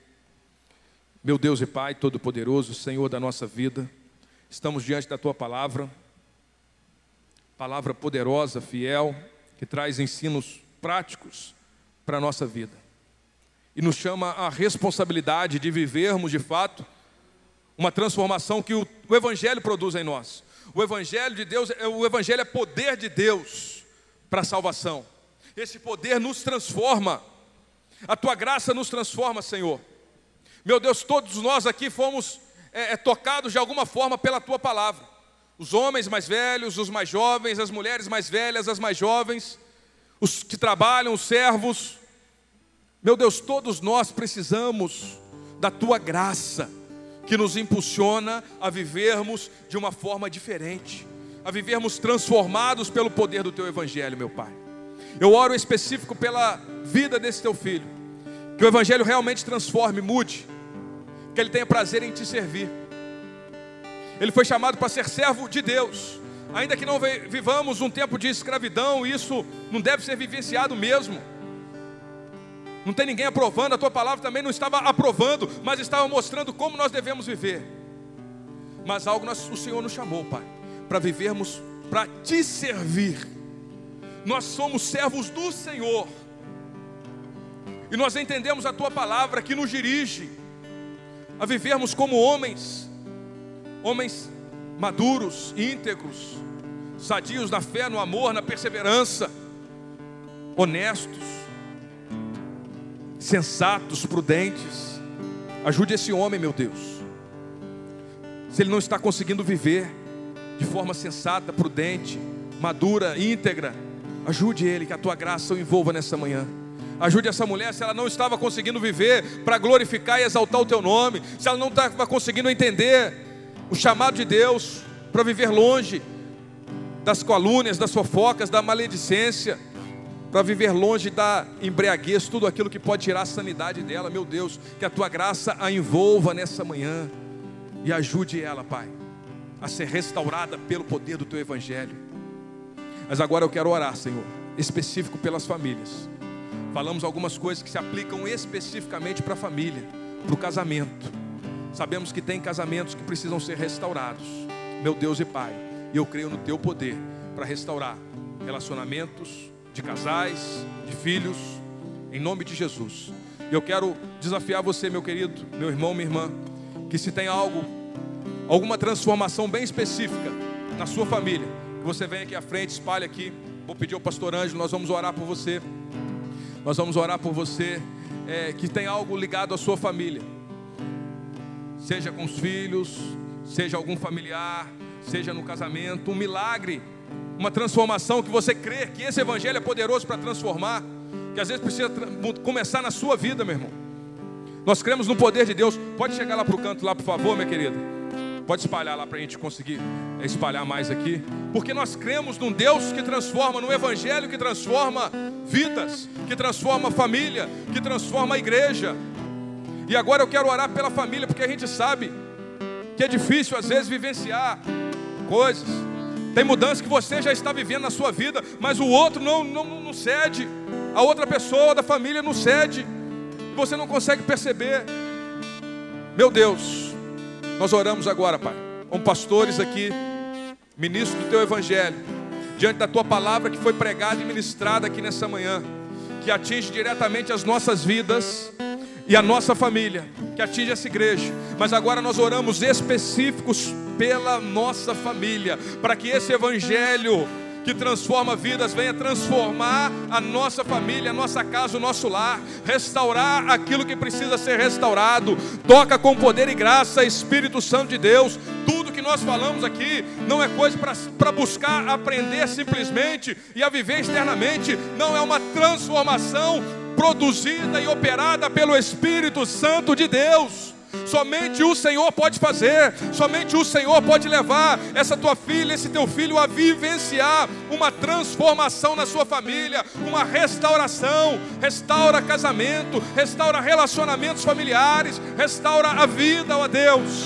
Meu Deus e Pai Todo-Poderoso, Senhor da nossa vida, estamos diante da Tua palavra, palavra poderosa, fiel, que traz ensinos práticos para a nossa vida e nos chama a responsabilidade de vivermos de fato uma transformação que o, o Evangelho produz em nós. O Evangelho de Deus, é, o Evangelho é poder de Deus para a salvação. Esse poder nos transforma. A tua graça nos transforma, Senhor. Meu Deus, todos nós aqui fomos é, é, tocados de alguma forma pela tua palavra. Os homens mais velhos, os mais jovens, as mulheres mais velhas, as mais jovens, os que trabalham, os servos. Meu Deus, todos nós precisamos da tua graça que nos impulsiona a vivermos de uma forma diferente, a vivermos transformados pelo poder do Teu Evangelho, meu Pai. Eu oro específico pela vida desse Teu filho, que o Evangelho realmente transforme, mude, que ele tenha prazer em Te servir. Ele foi chamado para ser servo de Deus, ainda que não vivamos um tempo de escravidão, isso não deve ser vivenciado mesmo não tem ninguém aprovando, a tua palavra também não estava aprovando, mas estava mostrando como nós devemos viver. Mas algo nós, o Senhor nos chamou, Pai, para vivermos, para te servir. Nós somos servos do Senhor. E nós entendemos a tua palavra que nos dirige a vivermos como homens, homens maduros, íntegros, sadios na fé, no amor, na perseverança, honestos sensatos, prudentes. Ajude esse homem, meu Deus. Se ele não está conseguindo viver de forma sensata, prudente, madura, íntegra, ajude ele, que a tua graça o envolva nessa manhã. Ajude essa mulher se ela não estava conseguindo viver para glorificar e exaltar o teu nome, se ela não estava conseguindo entender o chamado de Deus para viver longe das calúnias, das fofocas, da maledicência, para viver longe da embriaguez, tudo aquilo que pode tirar a sanidade dela, meu Deus, que a tua graça a envolva nessa manhã e ajude ela, Pai, a ser restaurada pelo poder do teu evangelho. Mas agora eu quero orar, Senhor, específico pelas famílias. Falamos algumas coisas que se aplicam especificamente para a família, para o casamento. Sabemos que tem casamentos que precisam ser restaurados. Meu Deus e Pai, e eu creio no teu poder para restaurar relacionamentos de casais, de filhos, em nome de Jesus. E eu quero desafiar você, meu querido, meu irmão, minha irmã, que se tem algo, alguma transformação bem específica na sua família, que você venha aqui à frente, espalhe aqui. Vou pedir ao pastor Ângelo, nós vamos orar por você. Nós vamos orar por você é, que tem algo ligado à sua família, seja com os filhos, seja algum familiar, seja no casamento, um milagre, uma transformação que você crê que esse evangelho é poderoso para transformar, que às vezes precisa começar na sua vida, meu irmão. Nós cremos no poder de Deus. Pode chegar lá para o canto, lá, por favor, minha querida. Pode espalhar lá para a gente conseguir espalhar mais aqui. Porque nós cremos num Deus que transforma, num Evangelho que transforma vidas, que transforma família, que transforma a igreja. E agora eu quero orar pela família, porque a gente sabe que é difícil às vezes vivenciar coisas. Tem mudanças que você já está vivendo na sua vida, mas o outro não, não, não cede. A outra pessoa da família não cede. Você não consegue perceber. Meu Deus, nós oramos agora, Pai, com pastores aqui, ministro do teu evangelho, diante da tua palavra que foi pregada e ministrada aqui nessa manhã, que atinge diretamente as nossas vidas e a nossa família, que atinge essa igreja. Mas agora nós oramos específicos pela nossa família, para que esse evangelho que transforma vidas, venha transformar a nossa família, a nossa casa, o nosso lar, restaurar aquilo que precisa ser restaurado. Toca com poder e graça, Espírito Santo de Deus. Tudo que nós falamos aqui não é coisa para buscar aprender simplesmente e a viver externamente, não é uma transformação produzida e operada pelo Espírito Santo de Deus. Somente o Senhor pode fazer, somente o Senhor pode levar essa tua filha, esse teu filho a vivenciar uma transformação na sua família, uma restauração. Restaura casamento, restaura relacionamentos familiares, restaura a vida, ó Deus.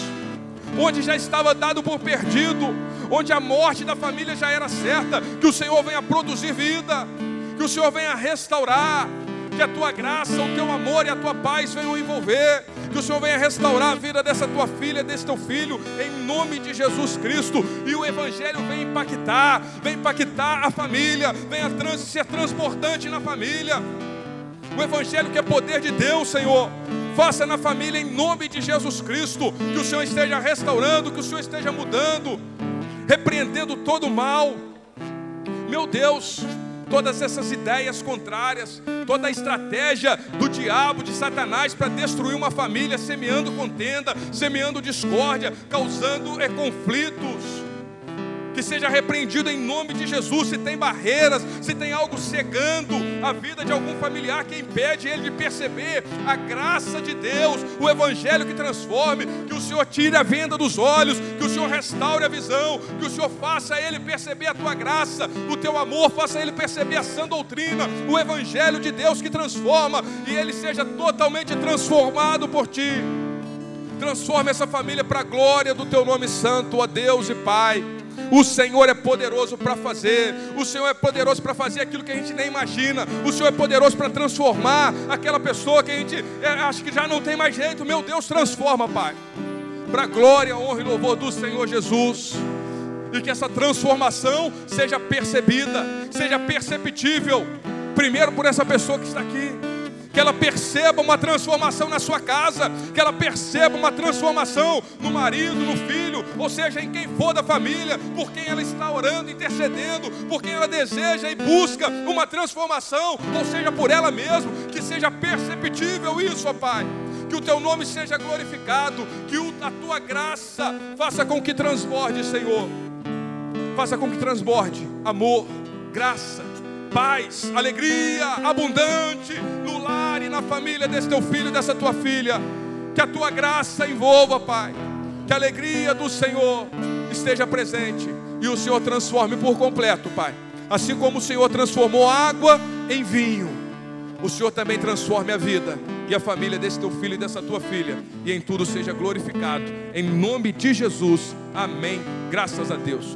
Onde já estava dado por perdido, onde a morte da família já era certa, que o Senhor venha produzir vida, que o Senhor venha restaurar, que a tua graça, o teu amor e a tua paz venham envolver, que o Senhor venha restaurar a vida dessa tua filha, desse teu filho, em nome de Jesus Cristo, e o Evangelho vem impactar, vem impactar a família, venha trans, ser transportante na família. O Evangelho que é poder de Deus, Senhor, faça na família em nome de Jesus Cristo, que o Senhor esteja restaurando, que o Senhor esteja mudando, repreendendo todo o mal. Meu Deus, todas essas ideias contrárias, toda a estratégia do diabo, de Satanás para destruir uma família, semeando contenda, semeando discórdia, causando é, conflitos que seja repreendido em nome de Jesus. Se tem barreiras, se tem algo cegando a vida de algum familiar que impede ele de perceber a graça de Deus, o Evangelho que transforme, que o Senhor tire a venda dos olhos, que o Senhor restaure a visão, que o Senhor faça ele perceber a tua graça, o teu amor, faça ele perceber a sã doutrina, o Evangelho de Deus que transforma e ele seja totalmente transformado por ti. Transforma essa família para a glória do teu nome santo, ó Deus e Pai. O Senhor é poderoso para fazer. O Senhor é poderoso para fazer aquilo que a gente nem imagina. O Senhor é poderoso para transformar aquela pessoa que a gente é, acha que já não tem mais jeito. Meu Deus, transforma, Pai. Para a glória, honra e louvor do Senhor Jesus. E que essa transformação seja percebida, seja perceptível. Primeiro por essa pessoa que está aqui que ela perceba uma transformação na sua casa, que ela perceba uma transformação no marido, no filho, ou seja, em quem for da família, por quem ela está orando, intercedendo, por quem ela deseja e busca uma transformação, ou seja, por ela mesma, que seja perceptível isso, ó Pai. Que o teu nome seja glorificado, que a tua graça faça com que transborde, Senhor. Faça com que transborde amor, graça, paz, alegria abundante no lar e na família desse teu filho, dessa tua filha. Que a tua graça envolva, Pai. Que a alegria do Senhor esteja presente e o Senhor transforme por completo, Pai. Assim como o Senhor transformou água em vinho, o Senhor também transforme a vida e a família desse teu filho e dessa tua filha, e em tudo seja glorificado. Em nome de Jesus, amém. Graças a Deus.